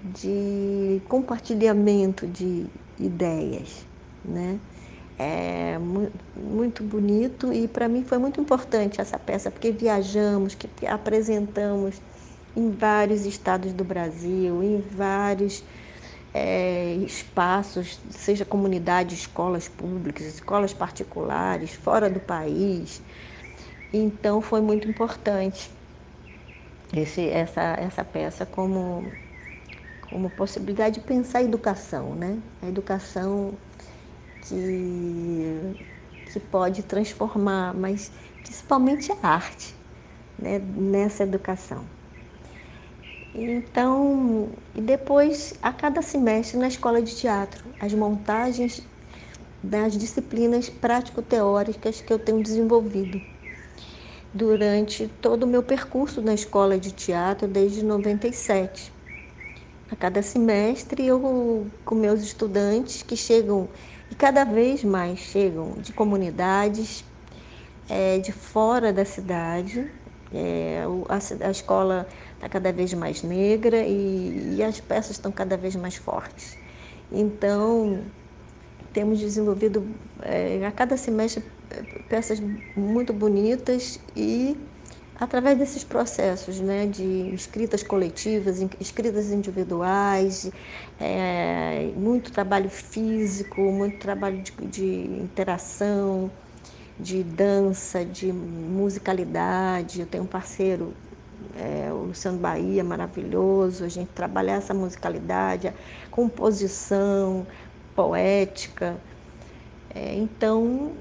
de compartilhamento de ideias né? É muito bonito e para mim foi muito importante essa peça, porque viajamos, que apresentamos em vários estados do Brasil, em vários é, espaços, seja comunidade, escolas públicas, escolas particulares, fora do país. Então foi muito importante esse, essa, essa peça como, como possibilidade de pensar a educação, né? A educação que, que pode transformar, mas principalmente a arte né, nessa educação. Então, e depois, a cada semestre na escola de teatro, as montagens das disciplinas prático-teóricas que eu tenho desenvolvido durante todo o meu percurso na escola de teatro desde 97. A cada semestre eu com meus estudantes que chegam e cada vez mais chegam de comunidades é, de fora da cidade. É, a, a, escola está cada vez mais negra e, e as peças estão cada vez mais fortes. Então, temos desenvolvido é, a cada semestre peças muito bonitas e através desses processos né, de escritas coletivas, escritas individuais, é, muito trabalho físico, muito trabalho de, de, interação, de dança, de musicalidade. Eu tenho um parceiro, é, o Luciano Bahia, maravilhoso, a gente trabalha essa musicalidade, a composição poética. É, então,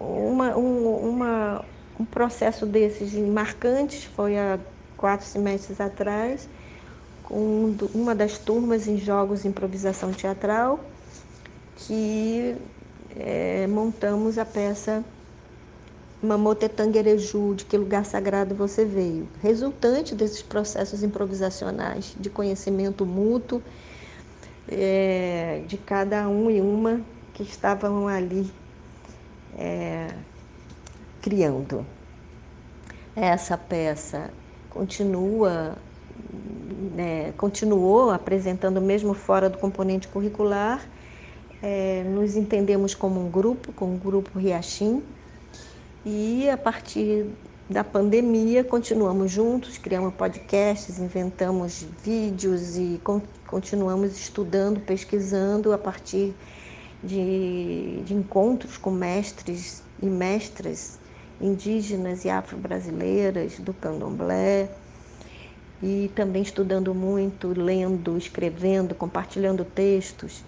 uma, um, uma um processo desses marcantes foi há quatro semestres atrás, com uma das turmas em jogos de improvisação teatral, que é, montamos a peça Mamotetanguereju, de que lugar sagrado você veio, resultante desses processos improvisacionais de conhecimento mútuo é, de cada um e uma que estavam ali é, criando. Essa peça continua, né, continuou apresentando mesmo fora do componente curricular. É, nos entendemos como um grupo, como um grupo Riachim, e a partir da pandemia continuamos juntos, criamos podcasts, inventamos vídeos e con continuamos estudando, pesquisando a partir de, de encontros com mestres e mestras indígenas e afro-brasileiras do candomblé, e também estudando muito, lendo, escrevendo, compartilhando textos.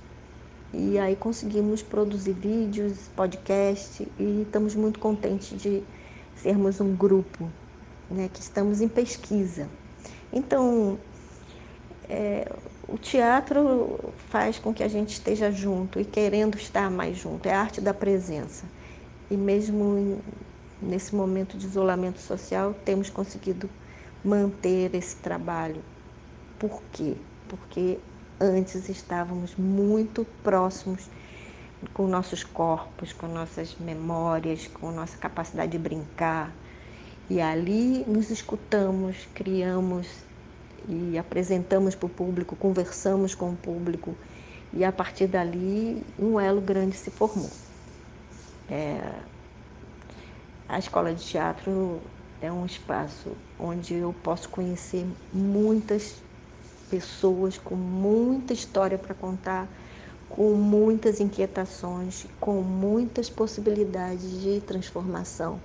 E aí conseguimos produzir vídeos, podcast e estamos muito contentes de sermos um grupo, né, que estamos em pesquisa. Então, é, o teatro faz com que a gente esteja junto e querendo estar mais junto, é a arte da presença. E mesmo em, nesse momento de isolamento social, temos conseguido manter esse trabalho. Por quê? Porque antes estávamos muito próximos com nossos corpos, com nossas memórias, com nossa capacidade de brincar. E ali nos escutamos, criamos e apresentamos para o público, conversamos com o público. E a partir dali, um elo grande se formou. É, a escola de teatro é um espaço onde eu posso conhecer muitas pessoas com muita história para contar, com muitas inquietações, com muitas possibilidades de transformação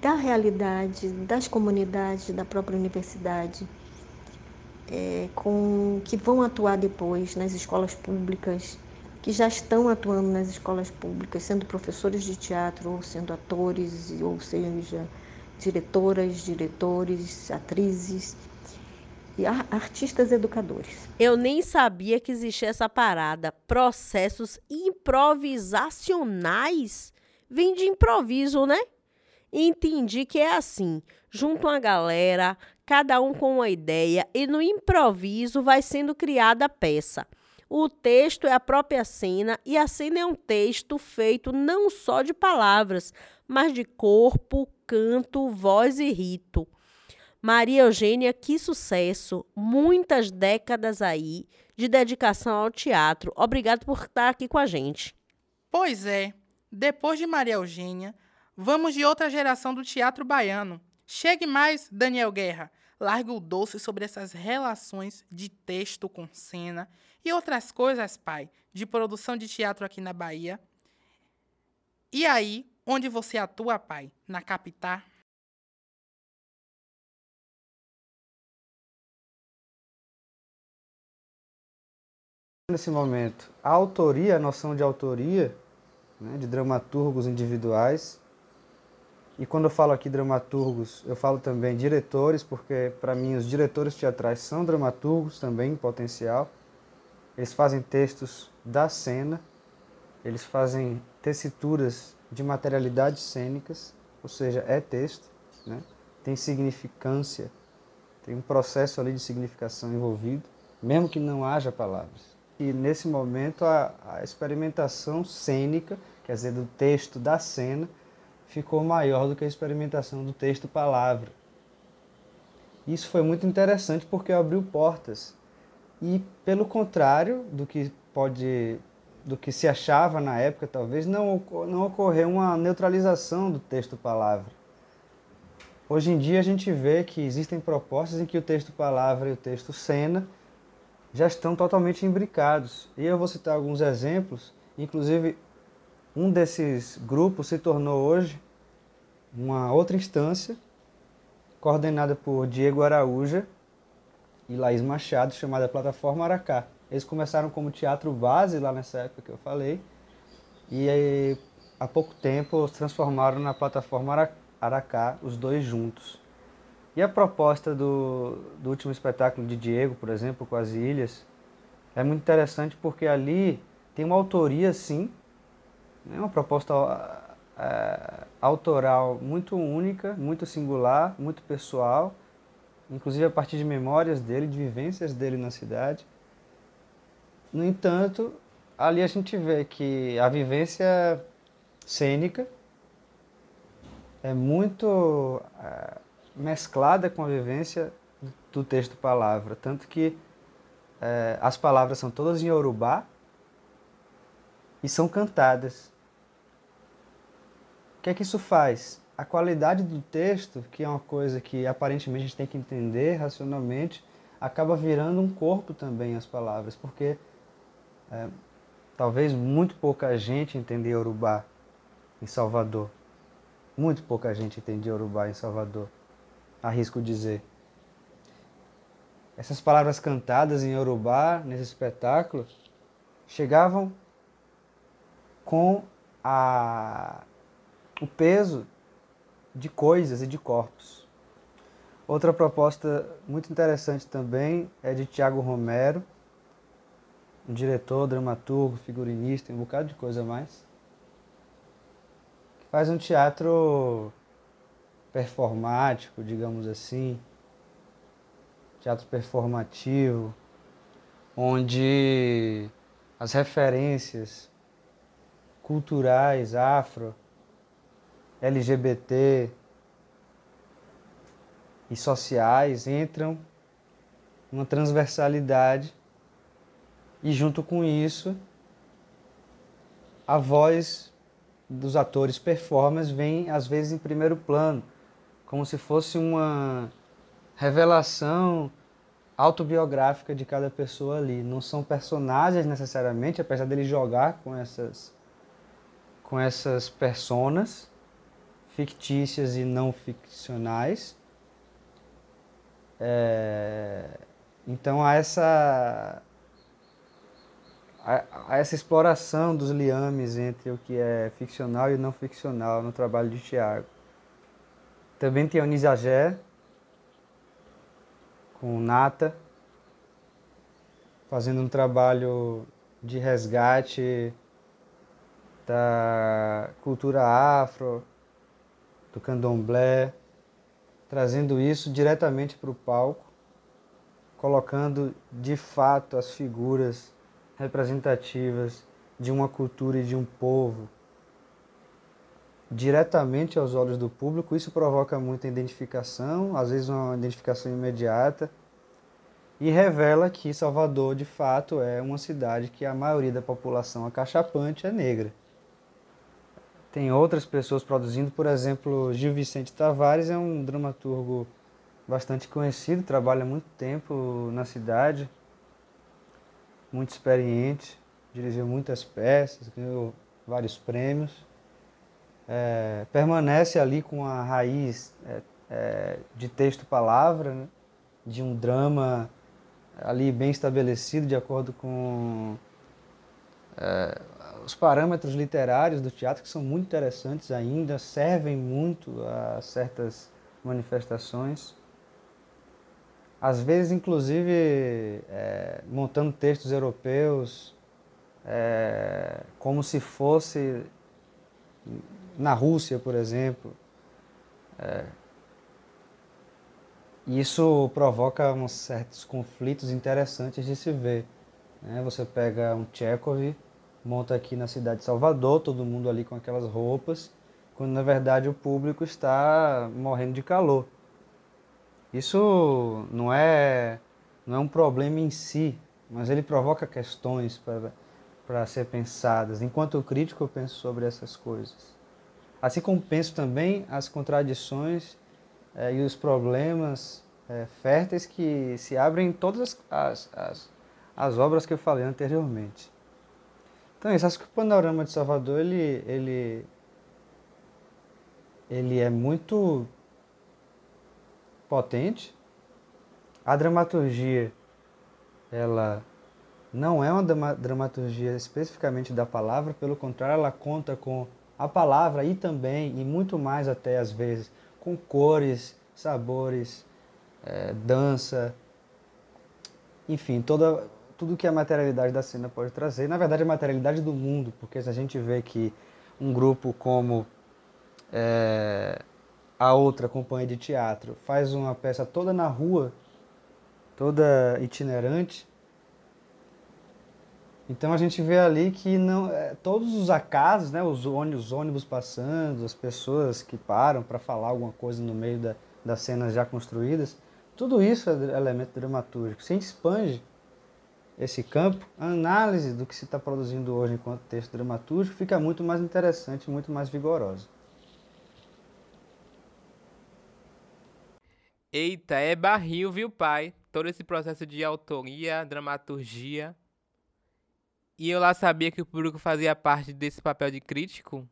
da realidade, das comunidades, da própria universidade, é, com, que vão atuar depois nas escolas públicas, que já estão atuando nas escolas públicas, sendo professores de teatro, ou sendo atores, ou seja, diretoras, diretores, atrizes e artistas educadores. Eu nem sabia que existia essa parada. Processos improvisacionais. Vem de improviso, né? Entendi que é assim. Junto a galera, cada um com uma ideia, e no improviso vai sendo criada a peça. O texto é a própria cena, e a cena é um texto feito não só de palavras, mas de corpo, canto, voz e rito. Maria Eugênia, que sucesso! Muitas décadas aí de dedicação ao teatro. Obrigado por estar aqui com a gente. Pois é, depois de Maria Eugênia, vamos de outra geração do teatro baiano. Chegue mais, Daniel Guerra. Larga o doce sobre essas relações de texto com cena e outras coisas, pai, de produção de teatro aqui na Bahia. E aí, onde você atua, pai? Na capital? nesse momento a autoria, a noção de autoria, né, de dramaturgos individuais. E quando eu falo aqui dramaturgos, eu falo também diretores, porque para mim os diretores teatrais são dramaturgos também em potencial. Eles fazem textos da cena, eles fazem tessituras de materialidades cênicas, ou seja, é texto, né? tem significância, tem um processo ali de significação envolvido, mesmo que não haja palavras que nesse momento a, a experimentação cênica, quer dizer, do texto da cena, ficou maior do que a experimentação do texto palavra. Isso foi muito interessante porque abriu portas. E pelo contrário do que pode do que se achava na época, talvez não não ocorreu uma neutralização do texto palavra. Hoje em dia a gente vê que existem propostas em que o texto palavra e o texto cena já estão totalmente imbricados. E eu vou citar alguns exemplos, inclusive um desses grupos se tornou hoje uma outra instância, coordenada por Diego Araúja e Laís Machado, chamada Plataforma Aracá. Eles começaram como teatro base lá nessa época que eu falei, e aí, há pouco tempo se transformaram na Plataforma Aracá, os dois juntos. E a proposta do, do último espetáculo de Diego, por exemplo, com as ilhas, é muito interessante porque ali tem uma autoria, sim, né? uma proposta é, autoral muito única, muito singular, muito pessoal, inclusive a partir de memórias dele, de vivências dele na cidade. No entanto, ali a gente vê que a vivência cênica é muito. É, mesclada com a vivência do texto palavra. Tanto que é, as palavras são todas em Yorubá e são cantadas. O que é que isso faz? A qualidade do texto, que é uma coisa que aparentemente a gente tem que entender racionalmente, acaba virando um corpo também as palavras, porque é, talvez muito pouca gente entende Yorubá em Salvador. Muito pouca gente entende Yorubá em Salvador arrisco dizer. Essas palavras cantadas em Yorubá, nesse espetáculo, chegavam com a, o peso de coisas e de corpos. Outra proposta muito interessante também é de Tiago Romero, um diretor, dramaturgo, figurinista, um bocado de coisa mais. Faz um teatro performático, digamos assim, teatro performativo, onde as referências culturais afro, LGBT e sociais entram numa transversalidade e junto com isso a voz dos atores performers vem às vezes em primeiro plano, como se fosse uma revelação autobiográfica de cada pessoa ali. Não são personagens necessariamente, apesar dele jogar com essas com essas personas fictícias e não ficcionais. É, então há essa há essa exploração dos liames entre o que é ficcional e não ficcional no trabalho de Tiago. Também tem Onisagé, com Nata, fazendo um trabalho de resgate da cultura afro, do candomblé, trazendo isso diretamente para o palco, colocando de fato as figuras representativas de uma cultura e de um povo diretamente aos olhos do público, isso provoca muita identificação, às vezes uma identificação imediata, e revela que Salvador, de fato, é uma cidade que a maioria da população acachapante é negra. Tem outras pessoas produzindo, por exemplo, Gil Vicente Tavares é um dramaturgo bastante conhecido, trabalha muito tempo na cidade, muito experiente, dirigiu muitas peças, ganhou vários prêmios é, permanece ali com a raiz é, é, de texto-palavra, né? de um drama ali bem estabelecido, de acordo com é, os parâmetros literários do teatro, que são muito interessantes ainda, servem muito a certas manifestações. Às vezes, inclusive, é, montando textos europeus é, como se fosse na Rússia, por exemplo. É, isso provoca uns certos conflitos interessantes de se ver. Né? Você pega um Chekhov, monta aqui na cidade de Salvador, todo mundo ali com aquelas roupas, quando na verdade o público está morrendo de calor. Isso não é, não é um problema em si, mas ele provoca questões para ser pensadas. Enquanto crítico, eu penso sobre essas coisas. Assim como penso também as contradições é, e os problemas é, férteis que se abrem em todas as, as, as, obras que eu falei anteriormente. Então, isso, acho que o panorama de Salvador ele, ele, ele é muito potente. A dramaturgia, ela não é uma dramaturgia especificamente da palavra, pelo contrário, ela conta com a palavra e também, e muito mais até às vezes, com cores, sabores, é, dança, enfim, toda, tudo que a materialidade da cena pode trazer. Na verdade, a materialidade do mundo, porque se a gente vê que um grupo como é, a outra companhia de teatro faz uma peça toda na rua, toda itinerante, então a gente vê ali que não, é, todos os acasos, né, os ônibus, os ônibus passando, as pessoas que param para falar alguma coisa no meio da, das cenas já construídas, tudo isso é elemento dramatúrgico. Se expande esse campo, a análise do que se está produzindo hoje enquanto texto dramatúrgico fica muito mais interessante, muito mais vigorosa. Eita, é barril, viu, pai? Todo esse processo de autoria, dramaturgia, e eu lá sabia que o público fazia parte desse papel de crítico?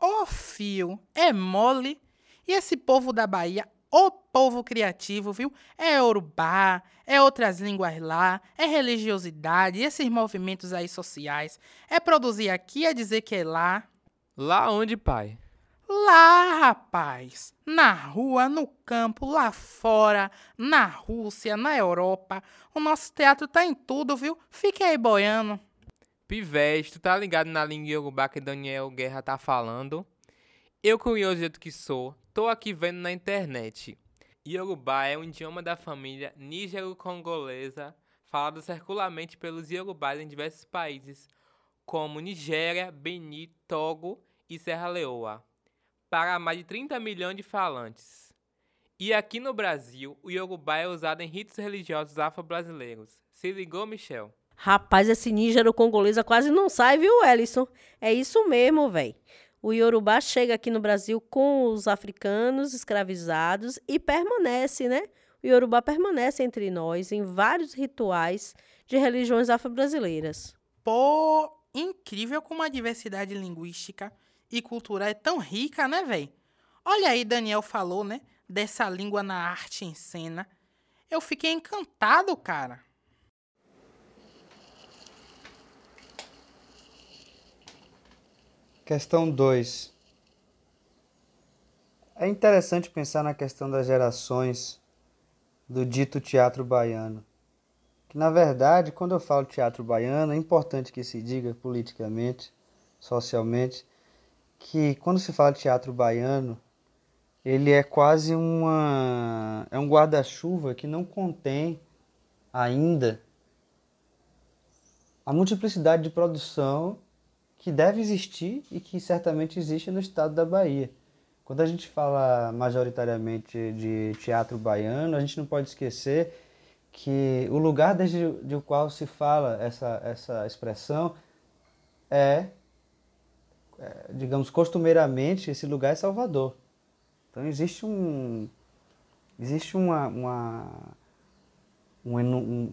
Ô, oh, fio, é mole. E esse povo da Bahia O povo criativo, viu? É urubá, é outras línguas lá, é religiosidade, esses movimentos aí sociais. É produzir aqui, é dizer que é lá. Lá onde, pai? Lá, rapaz. Na rua, no campo, lá fora, na Rússia, na Europa. O nosso teatro tá em tudo, viu? Fique aí boiando. Pivete, tu tá ligado na língua Yorubá que Daniel Guerra tá falando? Eu, curioso que sou, tô aqui vendo na internet. Yorubá é um idioma da família nígero-congolesa, falado circularmente pelos Yorubás em diversos países, como Nigéria, Benin, Togo e Serra Leoa, para mais de 30 milhões de falantes. E aqui no Brasil, o Yorubá é usado em ritos religiosos afro-brasileiros. Se ligou, Michel? Rapaz, esse nígero congolesa quase não sai, viu, Ellison? É isso mesmo, velho. O Yorubá chega aqui no Brasil com os africanos escravizados e permanece, né? O Yorubá permanece entre nós em vários rituais de religiões afro-brasileiras. Pô, incrível como a diversidade linguística e cultural é tão rica, né, velho? Olha aí, Daniel falou, né? Dessa língua na arte em cena. Eu fiquei encantado, cara. Questão 2. É interessante pensar na questão das gerações do dito teatro baiano. Que, na verdade, quando eu falo teatro baiano, é importante que se diga politicamente, socialmente, que quando se fala teatro baiano, ele é quase uma é um guarda-chuva que não contém ainda a multiplicidade de produção que deve existir e que certamente existe no estado da Bahia. Quando a gente fala majoritariamente de teatro baiano, a gente não pode esquecer que o lugar desde o qual se fala essa, essa expressão é, é, digamos, costumeiramente, esse lugar é Salvador. Então existe um, existe uma, uma um,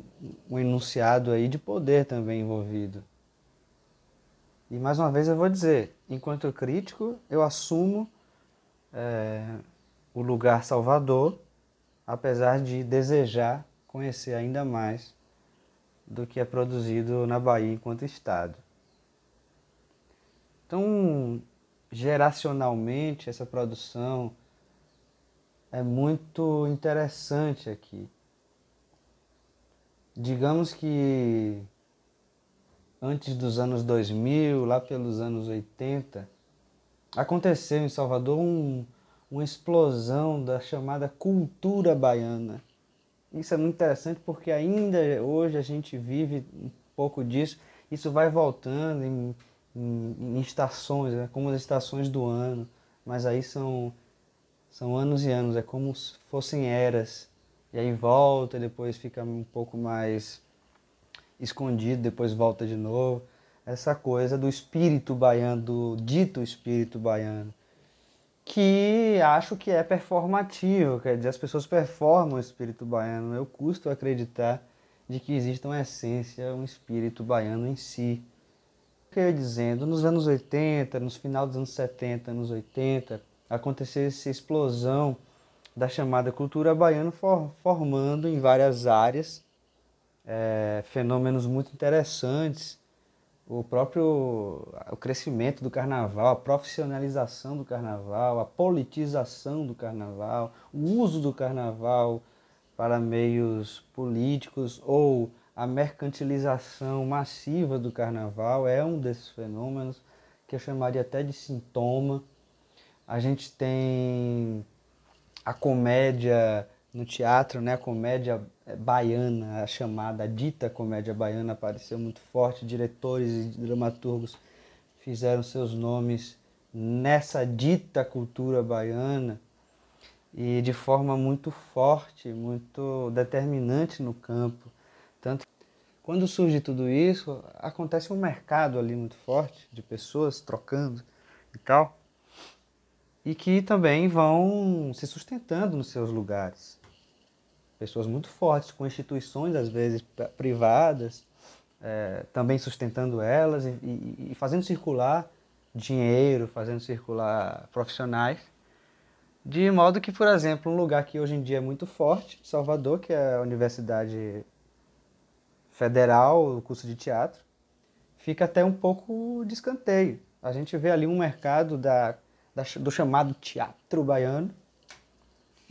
um enunciado aí de poder também envolvido. E mais uma vez eu vou dizer, enquanto crítico, eu assumo é, o lugar Salvador, apesar de desejar conhecer ainda mais do que é produzido na Bahia enquanto Estado. Então, geracionalmente, essa produção é muito interessante aqui. Digamos que antes dos anos 2000, lá pelos anos 80, aconteceu em Salvador um, uma explosão da chamada cultura baiana. Isso é muito interessante porque ainda hoje a gente vive um pouco disso. Isso vai voltando em, em, em estações, né? como as estações do ano, mas aí são, são anos e anos, é como se fossem eras. E aí volta, depois fica um pouco mais escondido, depois volta de novo. Essa coisa do espírito baiano, do dito espírito baiano, que acho que é performativo, quer dizer, as pessoas performam o espírito baiano. Eu custo acreditar de que existe uma essência, um espírito baiano em si. O que eu ia dizendo, nos anos 80, nos final dos anos 70, anos 80, aconteceu essa explosão da chamada cultura baiana formando em várias áreas é, fenômenos muito interessantes. O próprio o crescimento do carnaval, a profissionalização do carnaval, a politização do carnaval, o uso do carnaval para meios políticos ou a mercantilização massiva do carnaval é um desses fenômenos que eu chamaria até de sintoma. A gente tem a comédia no teatro, né, a comédia baiana, a chamada dita comédia baiana apareceu muito forte, diretores e dramaturgos fizeram seus nomes nessa dita cultura baiana e de forma muito forte, muito determinante no campo. Tanto quando surge tudo isso, acontece um mercado ali muito forte de pessoas trocando e tal, e que também vão se sustentando nos seus lugares pessoas muito fortes, com instituições, às vezes privadas, é, também sustentando elas e, e, fazendo circular dinheiro, fazendo circular profissionais. De modo que, por exemplo, um lugar que hoje em dia é muito forte, Salvador, que é a Universidade Federal, o curso de teatro, fica até um pouco de escanteio. A gente vê ali um mercado da, da, do chamado teatro baiano,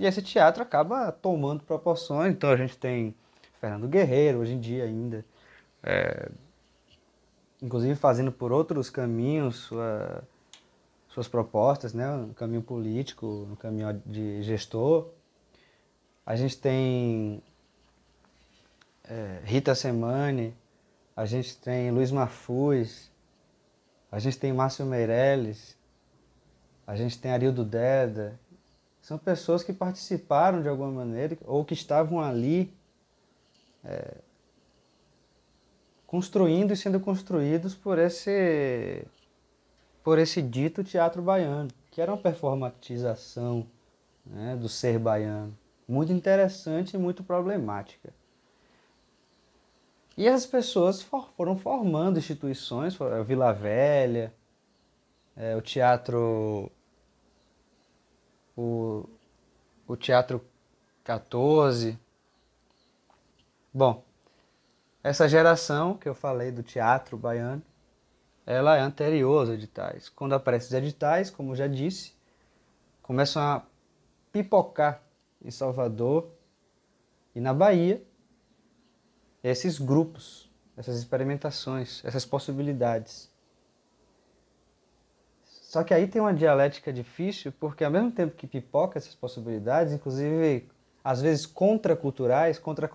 e esse teatro acaba tomando proporções. Então a gente tem Fernando Guerreiro hoje em dia ainda, é, inclusive fazendo por outros caminhos sua, suas propostas, né? no caminho político, no caminho de gestor. A gente tem é, Rita Semani, a gente tem Luiz Mafuz, a gente tem Márcio Meirelles, a gente tem Arildo Deda. São pessoas que participaram de alguma maneira ou que estavam ali é, construindo e sendo construídos por esse por esse dito teatro baiano, que era uma performatização né, do ser baiano, muito interessante e muito problemática. E essas pessoas for, foram formando instituições, a Vila Velha, é, o teatro. O, o Teatro 14. Bom, essa geração que eu falei do teatro baiano, ela é anterior aos editais. Quando aparecem os editais, como já disse, começam a pipocar em Salvador e na Bahia esses grupos, essas experimentações, essas possibilidades. Só que aí tem uma dialética difícil, porque ao mesmo tempo que pipoca essas possibilidades, inclusive às vezes contraculturais, contra,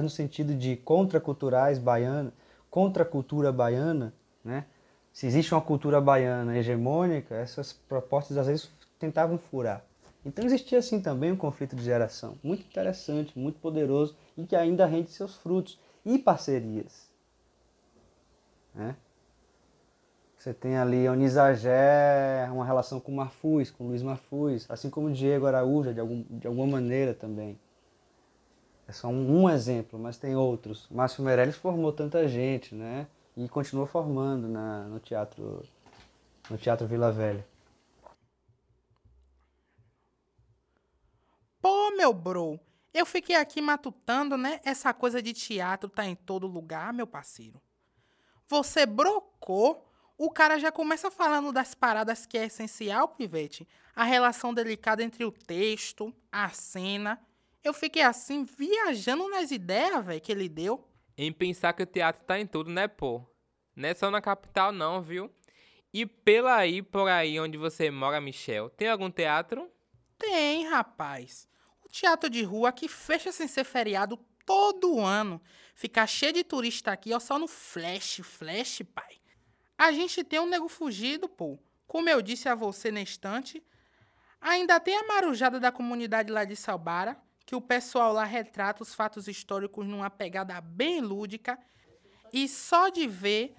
no sentido de contraculturais baiana, contra a cultura baiana, né? Se existe uma cultura baiana hegemônica, essas propostas às vezes tentavam furar. Então existia assim também um conflito de geração, muito interessante, muito poderoso e que ainda rende seus frutos e parcerias. Né? Você tem ali a Unisagé, uma relação com Marfuz, com Luiz Marfuz, assim como Diego Araújo, de, algum, de alguma maneira também. É só um, um exemplo, mas tem outros. Márcio Meirelles formou tanta gente, né? E continua formando na, no teatro no Teatro Vila Velha. Pô, meu bro, eu fiquei aqui matutando, né? Essa coisa de teatro tá em todo lugar, meu parceiro. Você brocou, o cara já começa falando das paradas que é essencial, pivete. A relação delicada entre o texto, a cena. Eu fiquei assim, viajando nas ideias, velho, que ele deu. Em pensar que o teatro tá em tudo, né, pô? Não é só na capital, não, viu? E pela aí, por aí onde você mora, Michel, tem algum teatro? Tem, rapaz. O teatro de rua que fecha sem ser feriado todo ano. Fica cheio de turista aqui, ó, só no flash, flash, pai. A gente tem um nego fugido, pô. Como eu disse a você na estante. Ainda tem a marujada da comunidade lá de Salbara, que o pessoal lá retrata os fatos históricos numa pegada bem lúdica. E só de ver,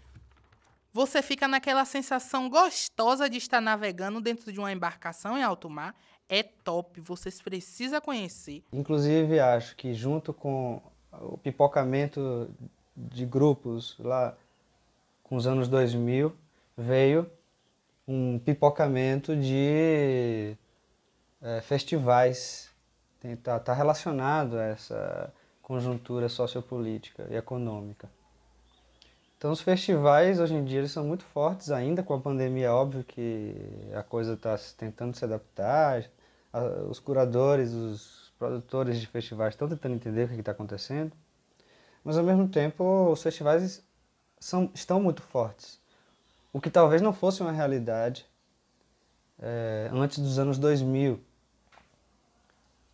você fica naquela sensação gostosa de estar navegando dentro de uma embarcação em alto mar é top, vocês precisam conhecer. Inclusive, acho que junto com o pipocamento de grupos lá com os anos 2000, veio um pipocamento de é, festivais. Está tá relacionado a essa conjuntura sociopolítica e econômica. Então os festivais hoje em dia eles são muito fortes ainda com a pandemia, óbvio que a coisa está tentando se adaptar, os curadores, os produtores de festivais estão tentando entender o que está acontecendo, mas ao mesmo tempo os festivais são, estão muito fortes. O que talvez não fosse uma realidade é, antes dos anos 2000,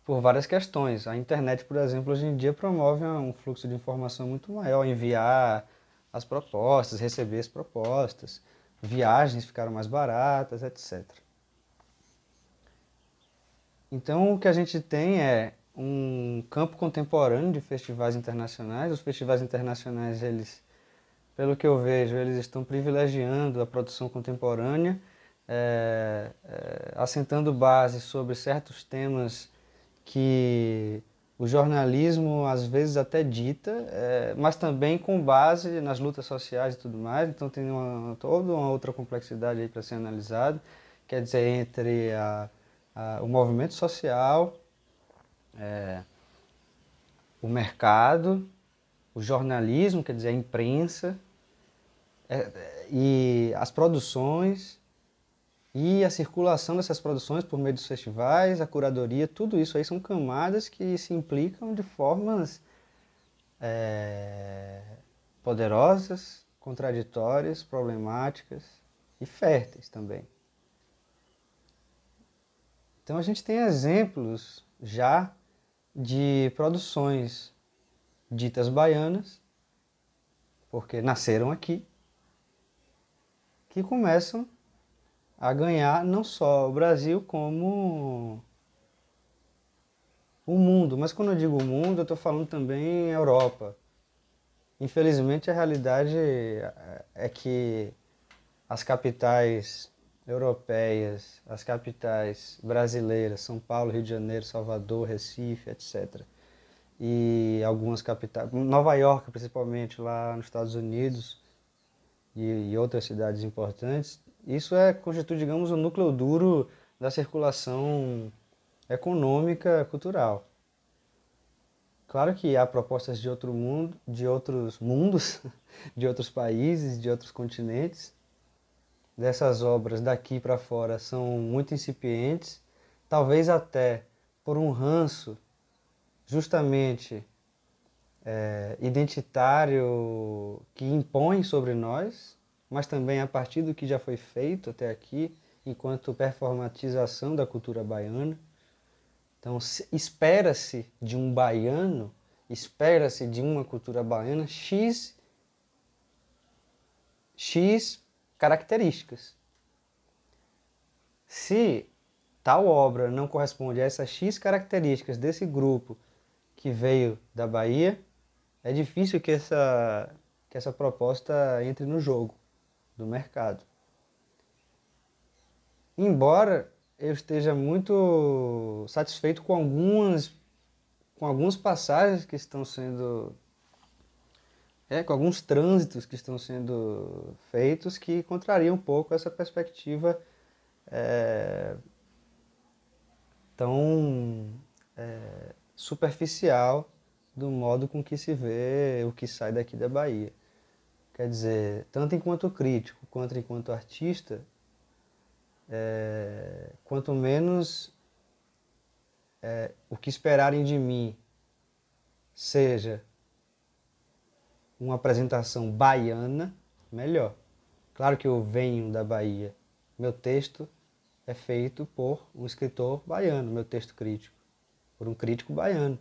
por várias questões. A internet, por exemplo, hoje em dia promove um fluxo de informação muito maior, enviar as propostas, receber as propostas, viagens ficaram mais baratas, etc. Então, o que a gente tem é um campo contemporâneo de festivais internacionais. Os festivais internacionais, eles, pelo que eu vejo, eles estão privilegiando a produção contemporânea, é, é, assentando base sobre certos temas que o jornalismo às vezes até dita, é, mas também com base nas lutas sociais e tudo mais. Então tem uma, toda uma outra complexidade aí para ser analisada. Quer dizer, entre a a, o movimento social, é, o mercado, o jornalismo, quer dizer, a imprensa, e as produções e a circulação dessas produções por meio dos festivais, a curadoria, tudo isso aí são camadas que se implicam de formas é, poderosas, contraditórias, problemáticas e férteis também. Então a gente tem exemplos já de produções ditas baianas, porque nasceram aqui, que começam a ganhar não só o Brasil como o mundo. Mas quando eu digo mundo, eu estou falando também Europa. Infelizmente, a realidade é que as capitais europeias, as capitais brasileiras, São Paulo, Rio de Janeiro, Salvador, Recife, etc. E algumas capitais, Nova York principalmente, lá nos Estados Unidos e, e outras cidades importantes, isso é constitui, digamos, o núcleo duro da circulação econômica cultural. Claro que há propostas de outro mundo, de outros mundos, [LAUGHS] de outros países, de outros continentes. Dessas obras daqui para fora são muito incipientes, talvez até por um ranço justamente é, identitário que impõe sobre nós, mas também a partir do que já foi feito até aqui, enquanto performatização da cultura baiana. Então, espera-se de um baiano, espera-se de uma cultura baiana X, X características. Se tal obra não corresponde a essas X características desse grupo que veio da Bahia, é difícil que essa, que essa proposta entre no jogo do mercado. Embora eu esteja muito satisfeito com algumas com algumas passagens que estão sendo é, com alguns trânsitos que estão sendo feitos que contrariam um pouco essa perspectiva é, tão é, superficial do modo com que se vê o que sai daqui da Bahia. Quer dizer, tanto enquanto crítico quanto enquanto artista, é, quanto menos é, o que esperarem de mim seja uma apresentação baiana, melhor. Claro que eu venho da Bahia. Meu texto é feito por um escritor baiano, meu texto crítico, por um crítico baiano.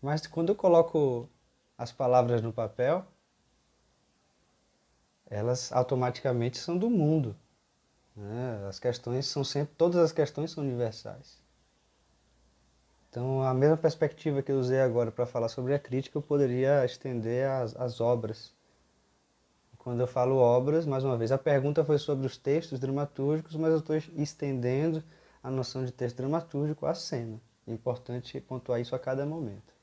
Mas quando eu coloco as palavras no papel, elas automaticamente são do mundo. Né? As questões são sempre, todas as questões são universais. Então, a mesma perspectiva que eu usei agora para falar sobre a crítica, eu poderia estender às, às obras. Quando eu falo obras, mais uma vez, a pergunta foi sobre os textos dramatúrgicos, mas eu estou estendendo a noção de texto dramatúrgico à cena. É importante pontuar isso a cada momento.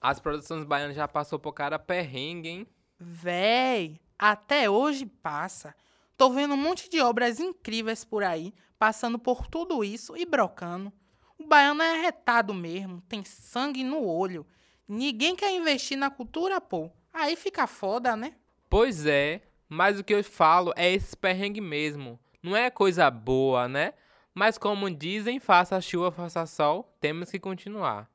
As produções baianas já passou por cara perrengue, hein? Véi, até hoje passa. Tô vendo um monte de obras incríveis por aí, passando por tudo isso e brocando. O baiano é arretado mesmo, tem sangue no olho. Ninguém quer investir na cultura, pô. Aí fica foda, né? Pois é, mas o que eu falo é esse perrengue mesmo. Não é coisa boa, né? Mas como dizem, faça chuva, faça sol, temos que continuar.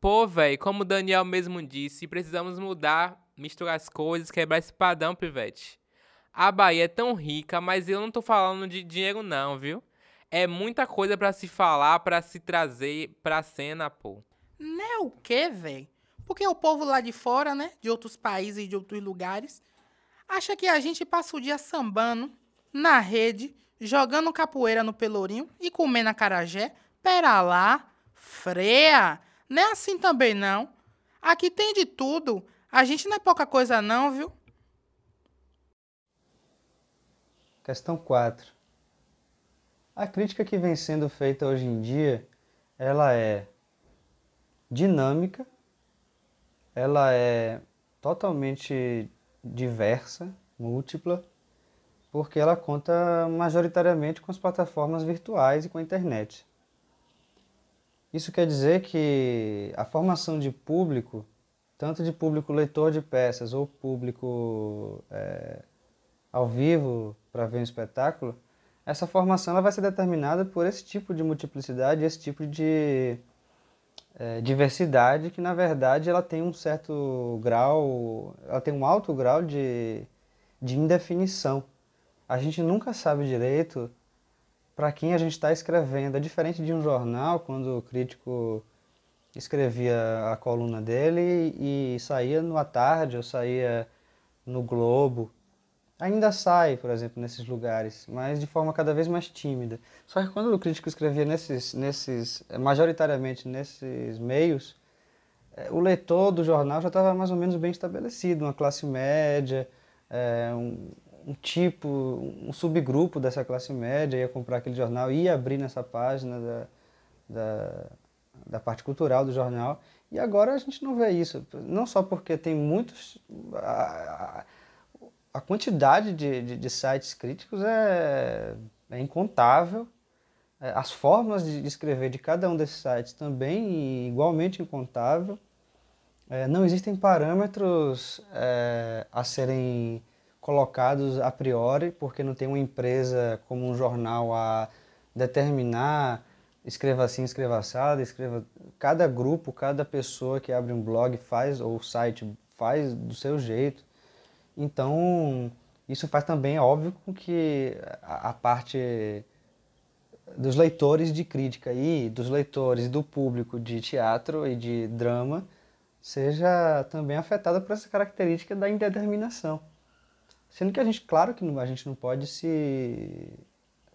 Pô, velho, como o Daniel mesmo disse, precisamos mudar, misturar as coisas, quebrar esse padrão, pivete. A Bahia é tão rica, mas eu não tô falando de dinheiro não, viu? É muita coisa para se falar, para se trazer pra cena, pô. Né o quê, velho? Porque o povo lá de fora, né, de outros países e de outros lugares, acha que a gente passa o dia sambando, na rede, jogando capoeira no pelourinho e comendo acarajé. Pera lá, freia! Não é assim também, não. Aqui tem de tudo. A gente não é pouca coisa, não, viu? Questão 4. A crítica que vem sendo feita hoje em dia, ela é dinâmica, ela é totalmente diversa, múltipla, porque ela conta majoritariamente com as plataformas virtuais e com a internet. Isso quer dizer que a formação de público, tanto de público leitor de peças ou público é, ao vivo para ver um espetáculo, essa formação ela vai ser determinada por esse tipo de multiplicidade, esse tipo de é, diversidade que na verdade ela tem um certo grau, ela tem um alto grau de, de indefinição. A gente nunca sabe direito para quem a gente está escrevendo. É diferente de um jornal, quando o crítico escrevia a coluna dele e saía à tarde ou saía no Globo ainda sai, por exemplo, nesses lugares, mas de forma cada vez mais tímida. Só que quando o crítico escrevia nesses, nesses majoritariamente nesses meios, é, o leitor do jornal já estava mais ou menos bem estabelecido, uma classe média, é, um, um, tipo, um subgrupo dessa classe média ia comprar aquele jornal, ia abrir nessa página da, da, da parte cultural do jornal. E agora a gente não vê isso, não só porque tem muitos a quantidade de, de, de sites críticos é, é incontável. É, as formas de escrever de cada um desses sites também igualmente incontável. É, não existem parâmetros é, a serem colocados a priori, porque não tem uma empresa como um jornal a determinar escreva assim, escreva assado, escreva cada grupo, cada pessoa que abre um blog faz ou site faz do seu jeito. Então, isso faz também, é óbvio, com que a, a parte dos leitores de crítica e dos leitores do público de teatro e de drama seja também afetada por essa característica da indeterminação. Sendo que a gente, claro que a gente não pode se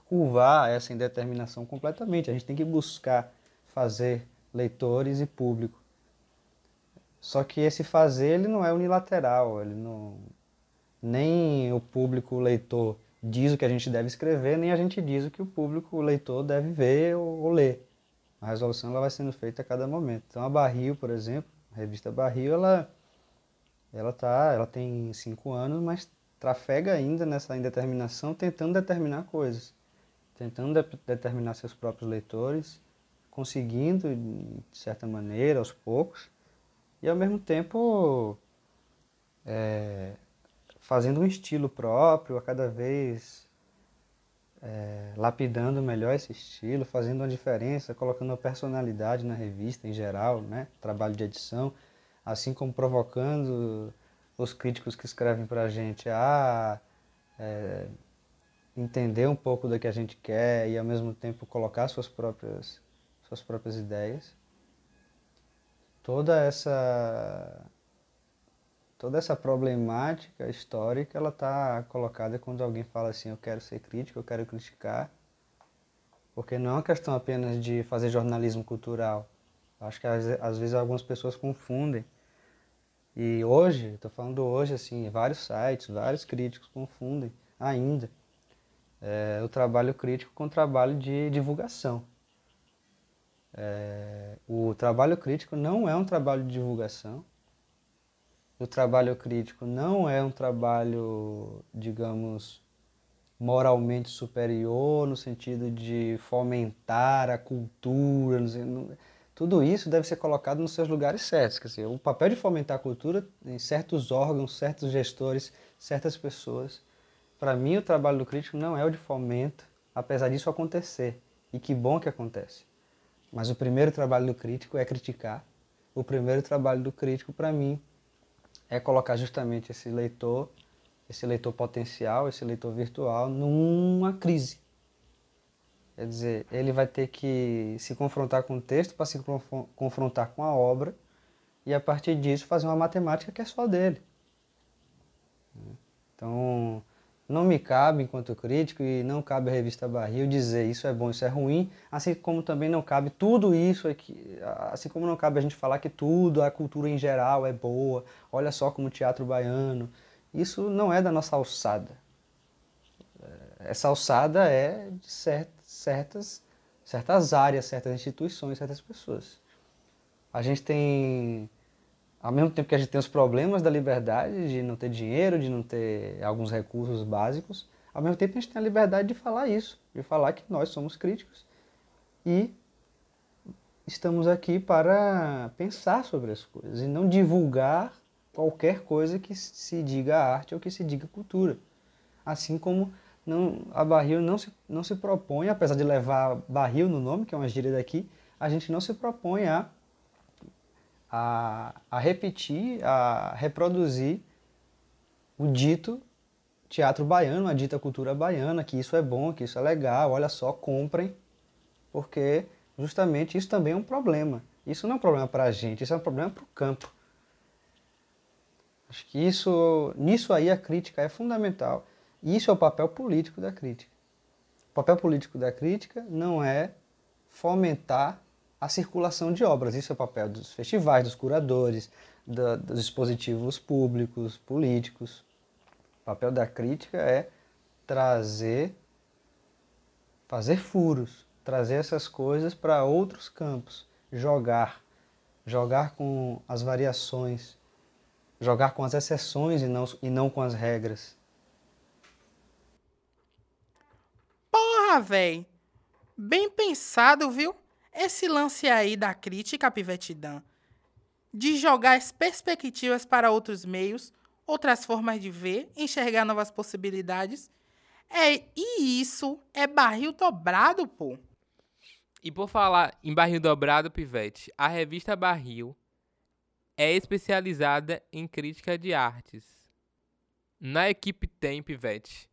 curvar essa indeterminação completamente, a gente tem que buscar fazer leitores e público. Só que esse fazer ele não é unilateral, ele não nem o público leitor diz o que a gente deve escrever, nem a gente diz o que o público leitor deve ver ou, ler. A resolução ela vai sendo feita a cada momento. Então a Barril, por exemplo, a revista Barril, ela, ela, tá, ela tem cinco anos, mas trafega ainda nessa indeterminação, tentando determinar coisas, tentando de determinar seus próprios leitores, conseguindo, de certa maneira, aos poucos, e ao mesmo tempo é, fazendo um estilo próprio, a cada vez é, lapidando melhor esse estilo, fazendo uma diferença, colocando uma personalidade na revista em geral, né? trabalho de edição, assim como provocando os críticos que escrevem para a gente a é, entender um pouco do que a gente quer e ao mesmo tempo colocar suas próprias, suas próprias ideias. Toda essa toda essa problemática histórica ela está colocada quando alguém fala assim eu quero ser crítico eu quero criticar porque não é uma questão apenas de fazer jornalismo cultural acho que às, às vezes algumas pessoas confundem e hoje estou falando hoje assim vários sites vários críticos confundem ainda é, o trabalho crítico com o trabalho de divulgação. É, o trabalho crítico não é um trabalho de divulgação. O trabalho crítico não é um trabalho, digamos, moralmente superior, no sentido de fomentar a cultura, tudo isso deve ser colocado nos seus lugares certos. Quer dizer, o papel de fomentar a cultura em certos órgãos, certos gestores, certas pessoas. Para mim, o trabalho do crítico não é o de fomento, apesar disso acontecer. E que bom que acontece. Mas o primeiro trabalho do crítico é criticar. O primeiro trabalho do crítico, para mim, é colocar justamente esse leitor, esse leitor potencial, esse leitor virtual, numa crise. Quer dizer, ele vai ter que se confrontar com o texto para se confrontar com a obra e a partir disso fazer uma matemática que é só dele. Então, não me cabe, enquanto crítico, e não cabe à revista Barril dizer isso é bom, isso é ruim, assim como também não cabe tudo isso aqui, assim como não cabe a gente falar que tudo, a cultura em geral é boa, olha só como o teatro baiano. Isso não é da nossa alçada. É, essa alçada é de certas, certas áreas, certas instituições, certas pessoas. A gente tem ao mesmo tempo que a gente tem os problemas da liberdade, de não ter dinheiro, de não ter alguns recursos básicos, Ao mesmo tempo, a gente tem a liberdade de falar isso, de falar que nós somos críticos e estamos aqui para pensar sobre as coisas e não divulgar qualquer coisa que se diga arte ou que se diga cultura. Assim como não, a Barril não se, não se propõe, apesar de levar barril no nome, que é uma gíria daqui, a gente não se propõe a, a, a repetir, a reproduzir o dito teatro baiano, a dita cultura baiana, que isso é bom, que isso é legal, olha só, comprem, porque justamente isso também é um problema. Isso não é um problema para a gente, isso é um problema para o campo. Acho que isso, nisso aí a crítica é fundamental. Isso é o papel político da crítica. O papel político da crítica não é fomentar a circulação de obras. Isso é o papel dos festivais, dos curadores, da, dos dispositivos públicos, políticos. O papel da crítica é trazer, fazer furos, trazer essas coisas para outros campos, jogar, jogar com as variações, jogar com as exceções e não, e não com as regras. Porra, véi! Bem pensado, viu? Esse lance aí da crítica, Pivetidã, de jogar as perspectivas para outros meios, outras formas de ver, enxergar novas possibilidades. É, e isso é barril dobrado, pô. E por falar em barril dobrado, Pivete, a revista Barril é especializada em crítica de artes. Na equipe tem, Pivete,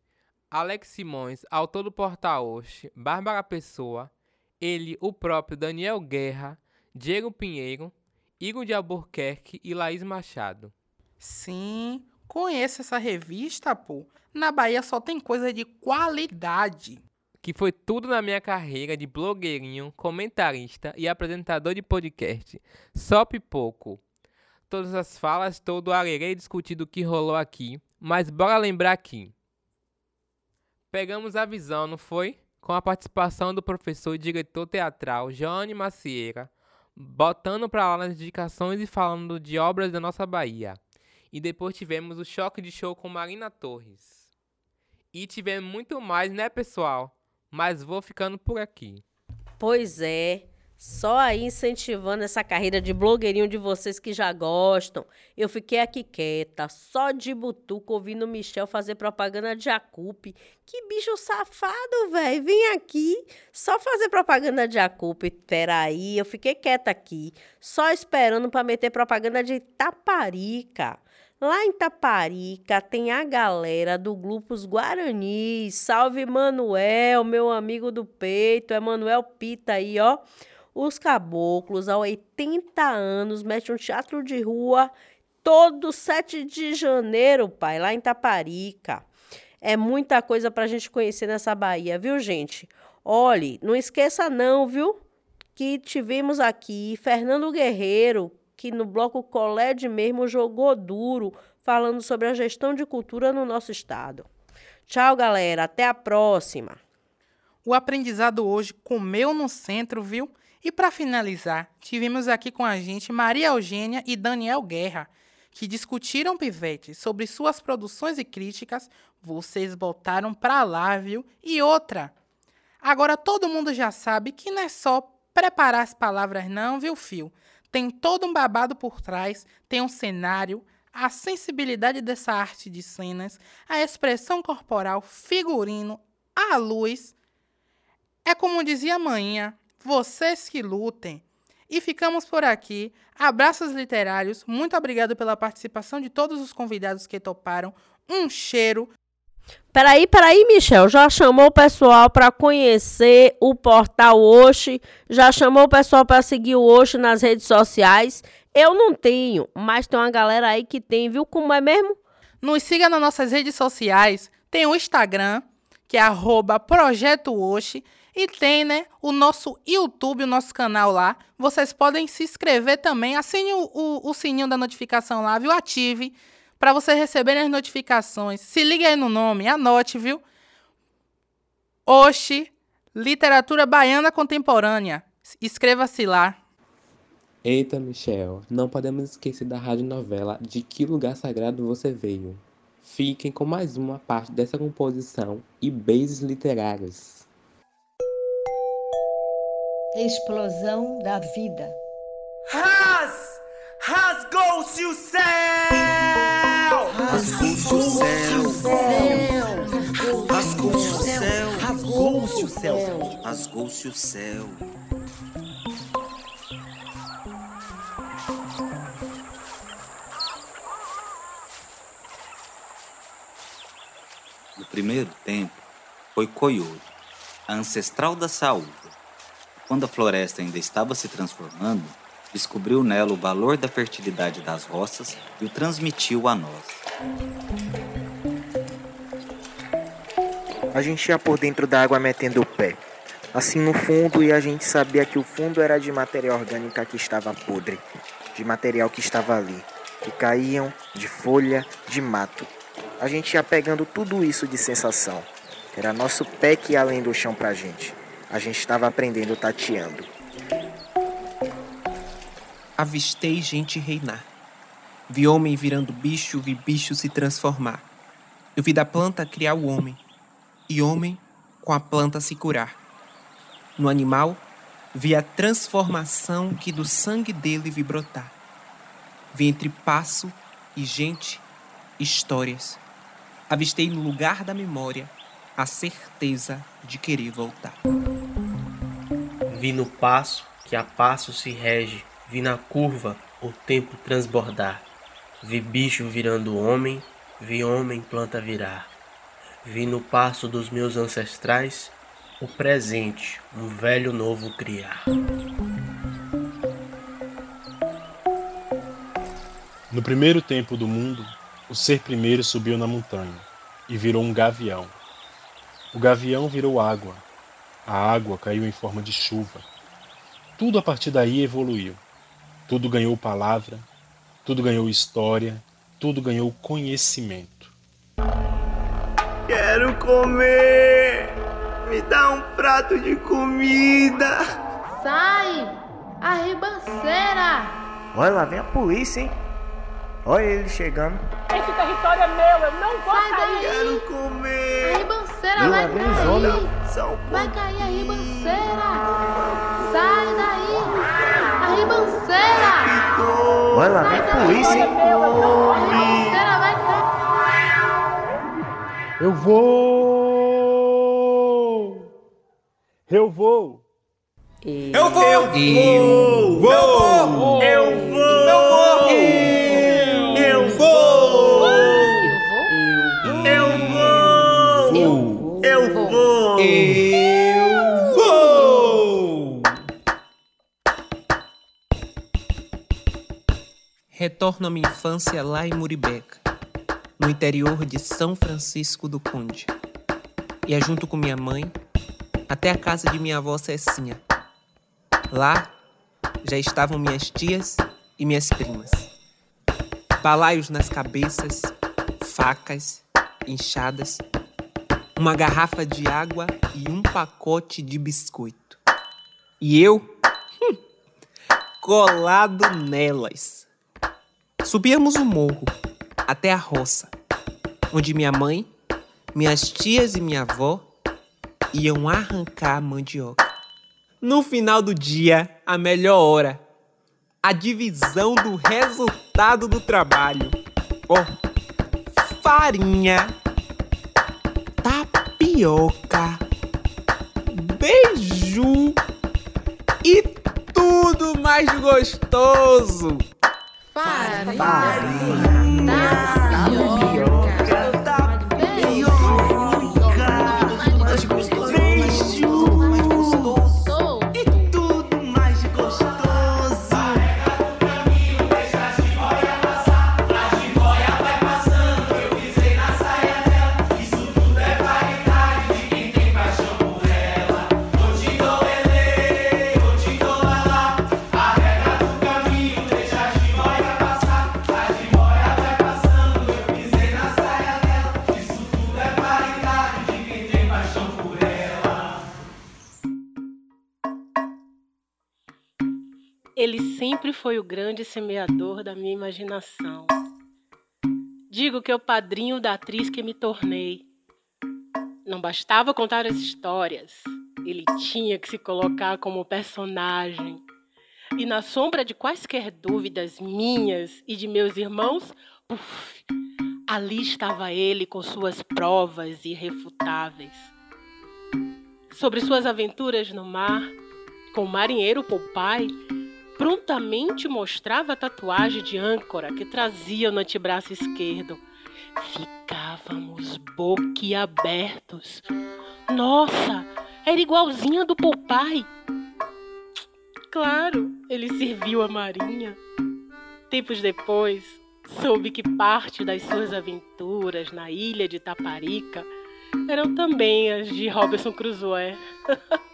Alex Simões, autor do Portal Oxe, Bárbara Pessoa, ele, o próprio Daniel Guerra, Diego Pinheiro, Igor de Albuquerque e Laís Machado. Sim, conheço essa revista, pô. Na Bahia só tem coisa de qualidade que foi tudo na minha carreira de blogueirinho, comentarista e apresentador de podcast. Só pipoco. Todas as falas, todo o arerê discutido que rolou aqui, mas bora lembrar aqui. Pegamos a visão, não foi? Com a participação do professor e diretor teatral Johnny Macieira, botando para lá nas indicações e falando de obras da nossa Bahia. E depois tivemos o choque de show com Marina Torres. E tivemos muito mais, né, pessoal? mas vou ficando por aqui. Pois é. Só aí incentivando essa carreira de blogueirinho de vocês que já gostam. Eu fiquei aqui quieta, só de butuco, ouvindo o Michel fazer propaganda de Acupe. Que bicho safado, velho. Vem aqui, só fazer propaganda de Acupe. Peraí, eu fiquei quieta aqui, só esperando para meter propaganda de Taparica. Lá em Taparica tem a galera do Grupos Guaranis. Salve, Manuel, meu amigo do peito. É Manuel Pita aí, ó. Os caboclos, há 80 anos, metem um teatro de rua todo 7 de janeiro, pai, lá em Taparica. É muita coisa pra gente conhecer nessa Bahia, viu, gente? Olhe, não esqueça não, viu? Que tivemos aqui Fernando Guerreiro, que no bloco Coled mesmo jogou duro, falando sobre a gestão de cultura no nosso estado. Tchau, galera. Até a próxima. O aprendizado hoje comeu no centro, viu? E para finalizar, tivemos aqui com a gente Maria Eugênia e Daniel Guerra, que discutiram Pivete sobre suas produções e críticas. Vocês botaram pra lá, viu? E outra. Agora todo mundo já sabe que não é só preparar as palavras, não, viu, Fio? Tem todo um babado por trás, tem um cenário, a sensibilidade dessa arte de cenas, a expressão corporal, figurino, a luz. É como dizia a manhã, vocês que lutem. E ficamos por aqui. Abraços literários. Muito obrigado pela participação de todos os convidados que toparam. Um cheiro. Peraí, peraí, Michel. Já chamou o pessoal para conhecer o portal Oxe? Já chamou o pessoal para seguir o Oxe nas redes sociais? Eu não tenho, mas tem uma galera aí que tem, viu como é mesmo? Nos siga nas nossas redes sociais. Tem o Instagram, que é arroba Projeto. E tem, né, o nosso YouTube, o nosso canal lá. Vocês podem se inscrever também. Assine o, o, o sininho da notificação lá, viu? Ative para você receber as notificações. Se liga aí no nome, anote, viu? Oxi, Literatura Baiana Contemporânea. Inscreva-se lá. Eita, Michel, não podemos esquecer da rádio novela De Que Lugar Sagrado Você Veio. Fiquem com mais uma parte dessa composição e beijos literários. Explosão da vida. Ras! Rasgou-se o céu! Rasgou-se o céu! Rasgou-se o céu! Rasgou-se o céu! Rasgou-se o céu! No primeiro tempo, foi Coioro, a ancestral da saúva. Quando a floresta ainda estava se transformando, descobriu nela o valor da fertilidade das roças e o transmitiu a nós. A gente ia por dentro da água metendo o pé, assim no fundo, e a gente sabia que o fundo era de matéria orgânica que estava podre, de material que estava ali, que caíam de folha, de mato. A gente ia pegando tudo isso de sensação. Era nosso pé que ia além do chão pra gente. A gente estava aprendendo tateando. Avistei gente reinar. Vi homem virando bicho, vi bicho se transformar. Eu vi da planta criar o homem, e homem com a planta se curar. No animal, vi a transformação que do sangue dele vi brotar. Vi entre passo e gente, histórias. Avistei no lugar da memória a certeza de querer voltar. Vi no passo que a passo se rege, vi na curva o tempo transbordar. Vi bicho virando homem, vi homem planta virar. Vi no passo dos meus ancestrais o presente, um velho novo criar. No primeiro tempo do mundo, o ser primeiro subiu na montanha e virou um gavião. O gavião virou água. A água caiu em forma de chuva. Tudo a partir daí evoluiu. Tudo ganhou palavra, tudo ganhou história, tudo ganhou conhecimento. Quero comer! Me dá um prato de comida! Sai! A ribanceira! Olha lá, vem a polícia, hein? Olha ele chegando. Esse território é meu, eu não vou Sai sair! Quero comer! A ribanceira Ih, vai vem cair! Vai cair a ribanceira! Sai daí! A ribanceira! Olha lá, polícia, hein? A ribanceira vai cair! Eu vou! Eu vou! Eu vou! Eu vou! Eu vou! Eu vou! Eu vou! Retorno à minha infância lá em Muribeca, no interior de São Francisco do Conde. E é junto com minha mãe até a casa de minha avó Cecinha. Lá já estavam minhas tias e minhas primas. Balaios nas cabeças, facas, enxadas, uma garrafa de água e um pacote de biscoito. E eu, hum, colado nelas. Subíamos o morro até a roça, onde minha mãe, minhas tias e minha avó iam arrancar a mandioca. No final do dia, a melhor hora, a divisão do resultado do trabalho. Ó, farinha, tapioca, beiju e tudo mais gostoso. Farinha, Ele sempre foi o grande semeador da minha imaginação. Digo que é o padrinho da atriz que me tornei. Não bastava contar as histórias, ele tinha que se colocar como personagem. E na sombra de quaisquer dúvidas minhas e de meus irmãos, puf, ali estava ele com suas provas irrefutáveis. Sobre suas aventuras no mar, com o marinheiro Popeye, prontamente mostrava a tatuagem de âncora que trazia no antebraço esquerdo. Ficávamos boquiabertos. Nossa, era igualzinha do Popeye. Claro, ele serviu a marinha. Tempos depois, soube que parte das suas aventuras na ilha de Taparica eram também as de Robinson Crusoe. [LAUGHS]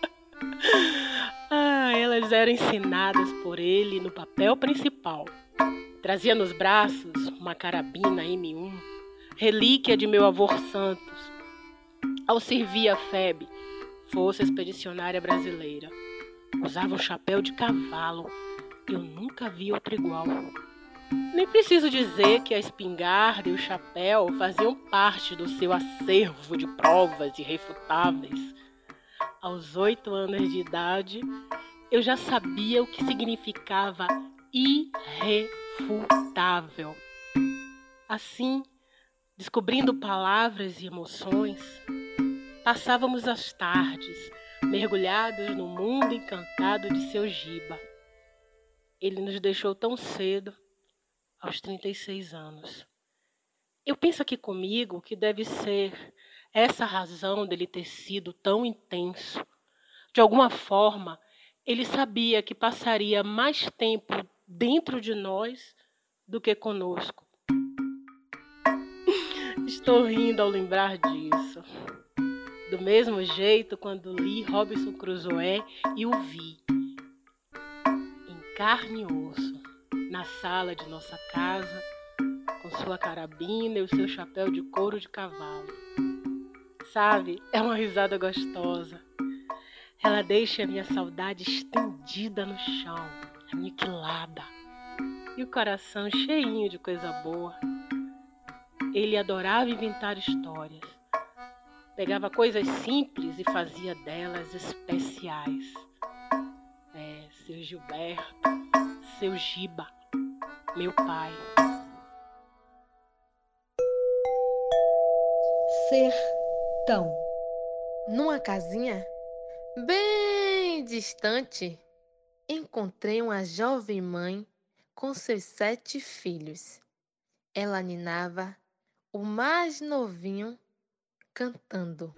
ah, elas eram ensinadas por ele no papel principal. Trazia nos braços uma carabina M1, relíquia de meu avô Santos. Ao servir a FEB, Força Expedicionária Brasileira, usava um chapéu de cavalo. Eu nunca vi outro igual. Nem preciso dizer que a espingarda e o chapéu faziam parte do seu acervo de provas irrefutáveis. Aos oito anos de idade, eu já sabia o que significava irrefutável. Assim, descobrindo palavras e emoções, passávamos as tardes mergulhados no mundo encantado de seu Giba. Ele nos deixou tão cedo aos 36 anos. Eu penso aqui comigo que deve ser essa razão dele ter sido tão intenso. De alguma forma, ele sabia que passaria mais tempo dentro de nós do que conosco. Estou rindo ao lembrar disso. Do mesmo jeito, quando li Robinson Crusoe e o vi em carne e osso na sala de nossa casa, com sua carabina e o seu chapéu de couro de cavalo. Sabe, é uma risada gostosa. Ela deixa a minha saudade estendida no chão, aniquilada, e o coração cheinho de coisa boa. Ele adorava inventar histórias. Pegava coisas simples e fazia delas especiais. É, seu Gilberto, seu Giba meu pai. Sertão. Numa casinha bem distante, encontrei uma jovem mãe com seus sete filhos. Ela ninava o mais novinho cantando.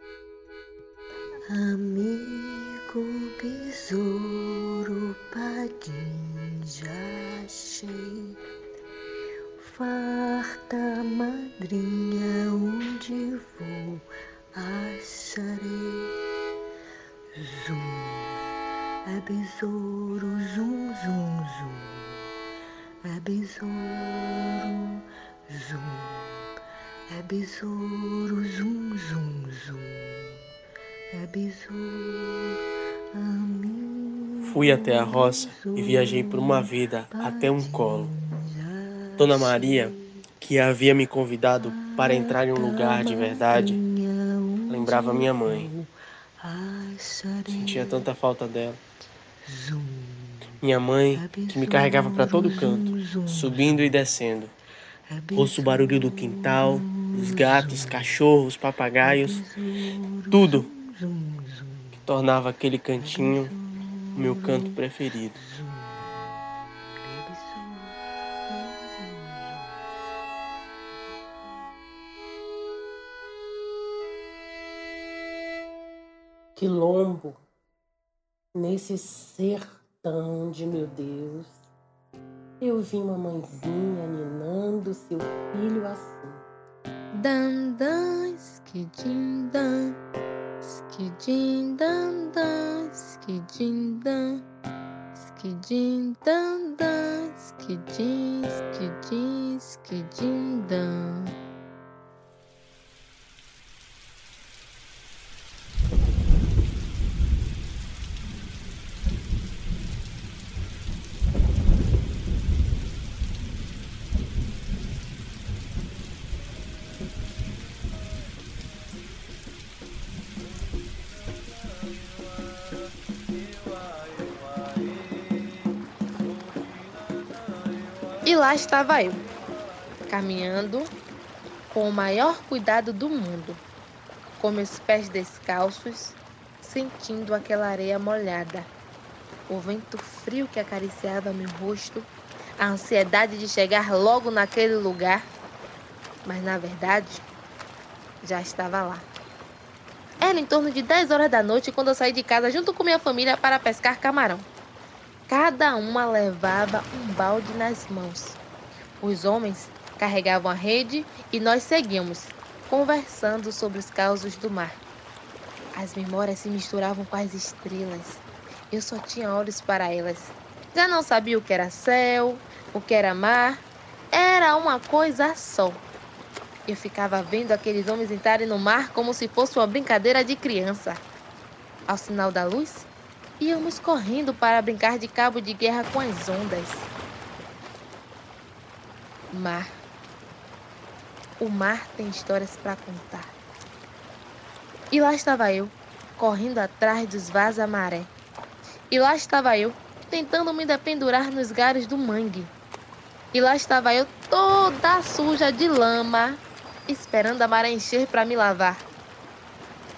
Amigo besouro, padim já achei. Farta madrinha, onde vou acharei. Zum, é besouro, zum, zum, zum. É besouro, zum. É besouro, zum, zum, zum. É Fui até a roça e viajei por uma vida até um colo. Dona Maria, que havia me convidado para entrar em um lugar de verdade, lembrava minha mãe. Sentia tanta falta dela. Minha mãe, que me carregava para todo canto, subindo e descendo. Ouço o barulho do quintal, os gatos, cachorros, papagaios, tudo que tornava aquele cantinho o meu canto preferido. Quilombo, nesse sertão de meu Deus, eu vi uma mãezinha ninando seu filho assim. Dan, dan, skidim, dan. Skidim dan dan, skidim dan, skidim dan dan, skidim, skidim, skidim dan. Lá estava eu, caminhando com o maior cuidado do mundo, com meus pés descalços, sentindo aquela areia molhada, o vento frio que acariciava meu rosto, a ansiedade de chegar logo naquele lugar, mas na verdade já estava lá. Era em torno de 10 horas da noite quando eu saí de casa junto com minha família para pescar camarão. Cada uma levava um balde nas mãos. Os homens carregavam a rede e nós seguíamos, conversando sobre os causos do mar. As memórias se misturavam com as estrelas. Eu só tinha olhos para elas. Já não sabia o que era céu, o que era mar. Era uma coisa só. Eu ficava vendo aqueles homens entrarem no mar como se fosse uma brincadeira de criança. Ao sinal da luz, íamos correndo para brincar de cabo de guerra com as ondas. Mar. O mar tem histórias para contar. E lá estava eu, correndo atrás dos vaza-maré. E lá estava eu, tentando me dependurar nos galhos do mangue. E lá estava eu, toda suja de lama, esperando a maré encher para me lavar.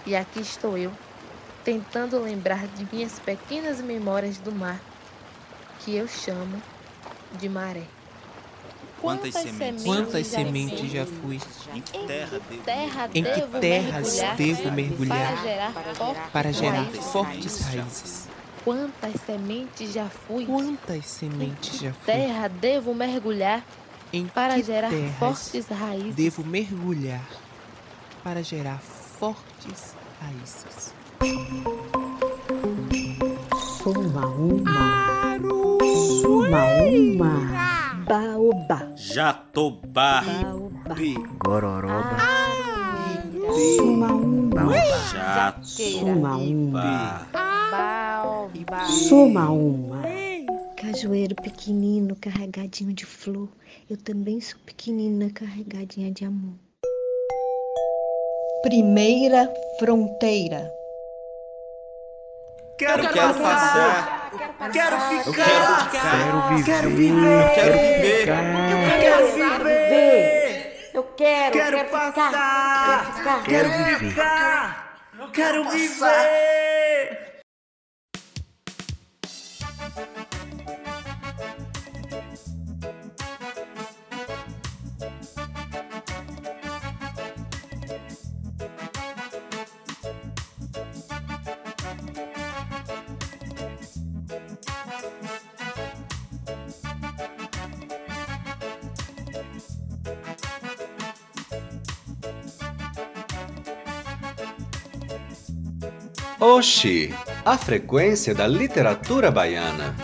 E aqui estou eu, tentando lembrar de minhas pequenas memórias do mar, que eu chamo de maré. Quantas sementes, Quantas sementes já fui? Em que terra devo, terra Em que devo terras mergulhar devo mergulhar para gerar fortes para gerar raízes? fortes raízes? Quantas sementes já fui? Quantas sementes já fui? terra devo mergulhar Em para que gerar terras fortes raízes? Devo mergulhar para gerar fortes raízes. Suma uma. Suma uma. Baobá. Jatobá, Gororoba. Suma uma. Suma uma. Jatobá. Suma uma. Cajueiro pequenino carregadinho de flor. Eu também sou pequenina carregadinha de amor. Primeira fronteira. Quero, quero passar. Quero Eu ficar. quero Quero ficar. viver. Quero viver. Quero viver. Eu quero, Quero quero passar. ficar, quero ficar. Quero ficar. Quero viver. Oxi, a frequência da literatura baiana.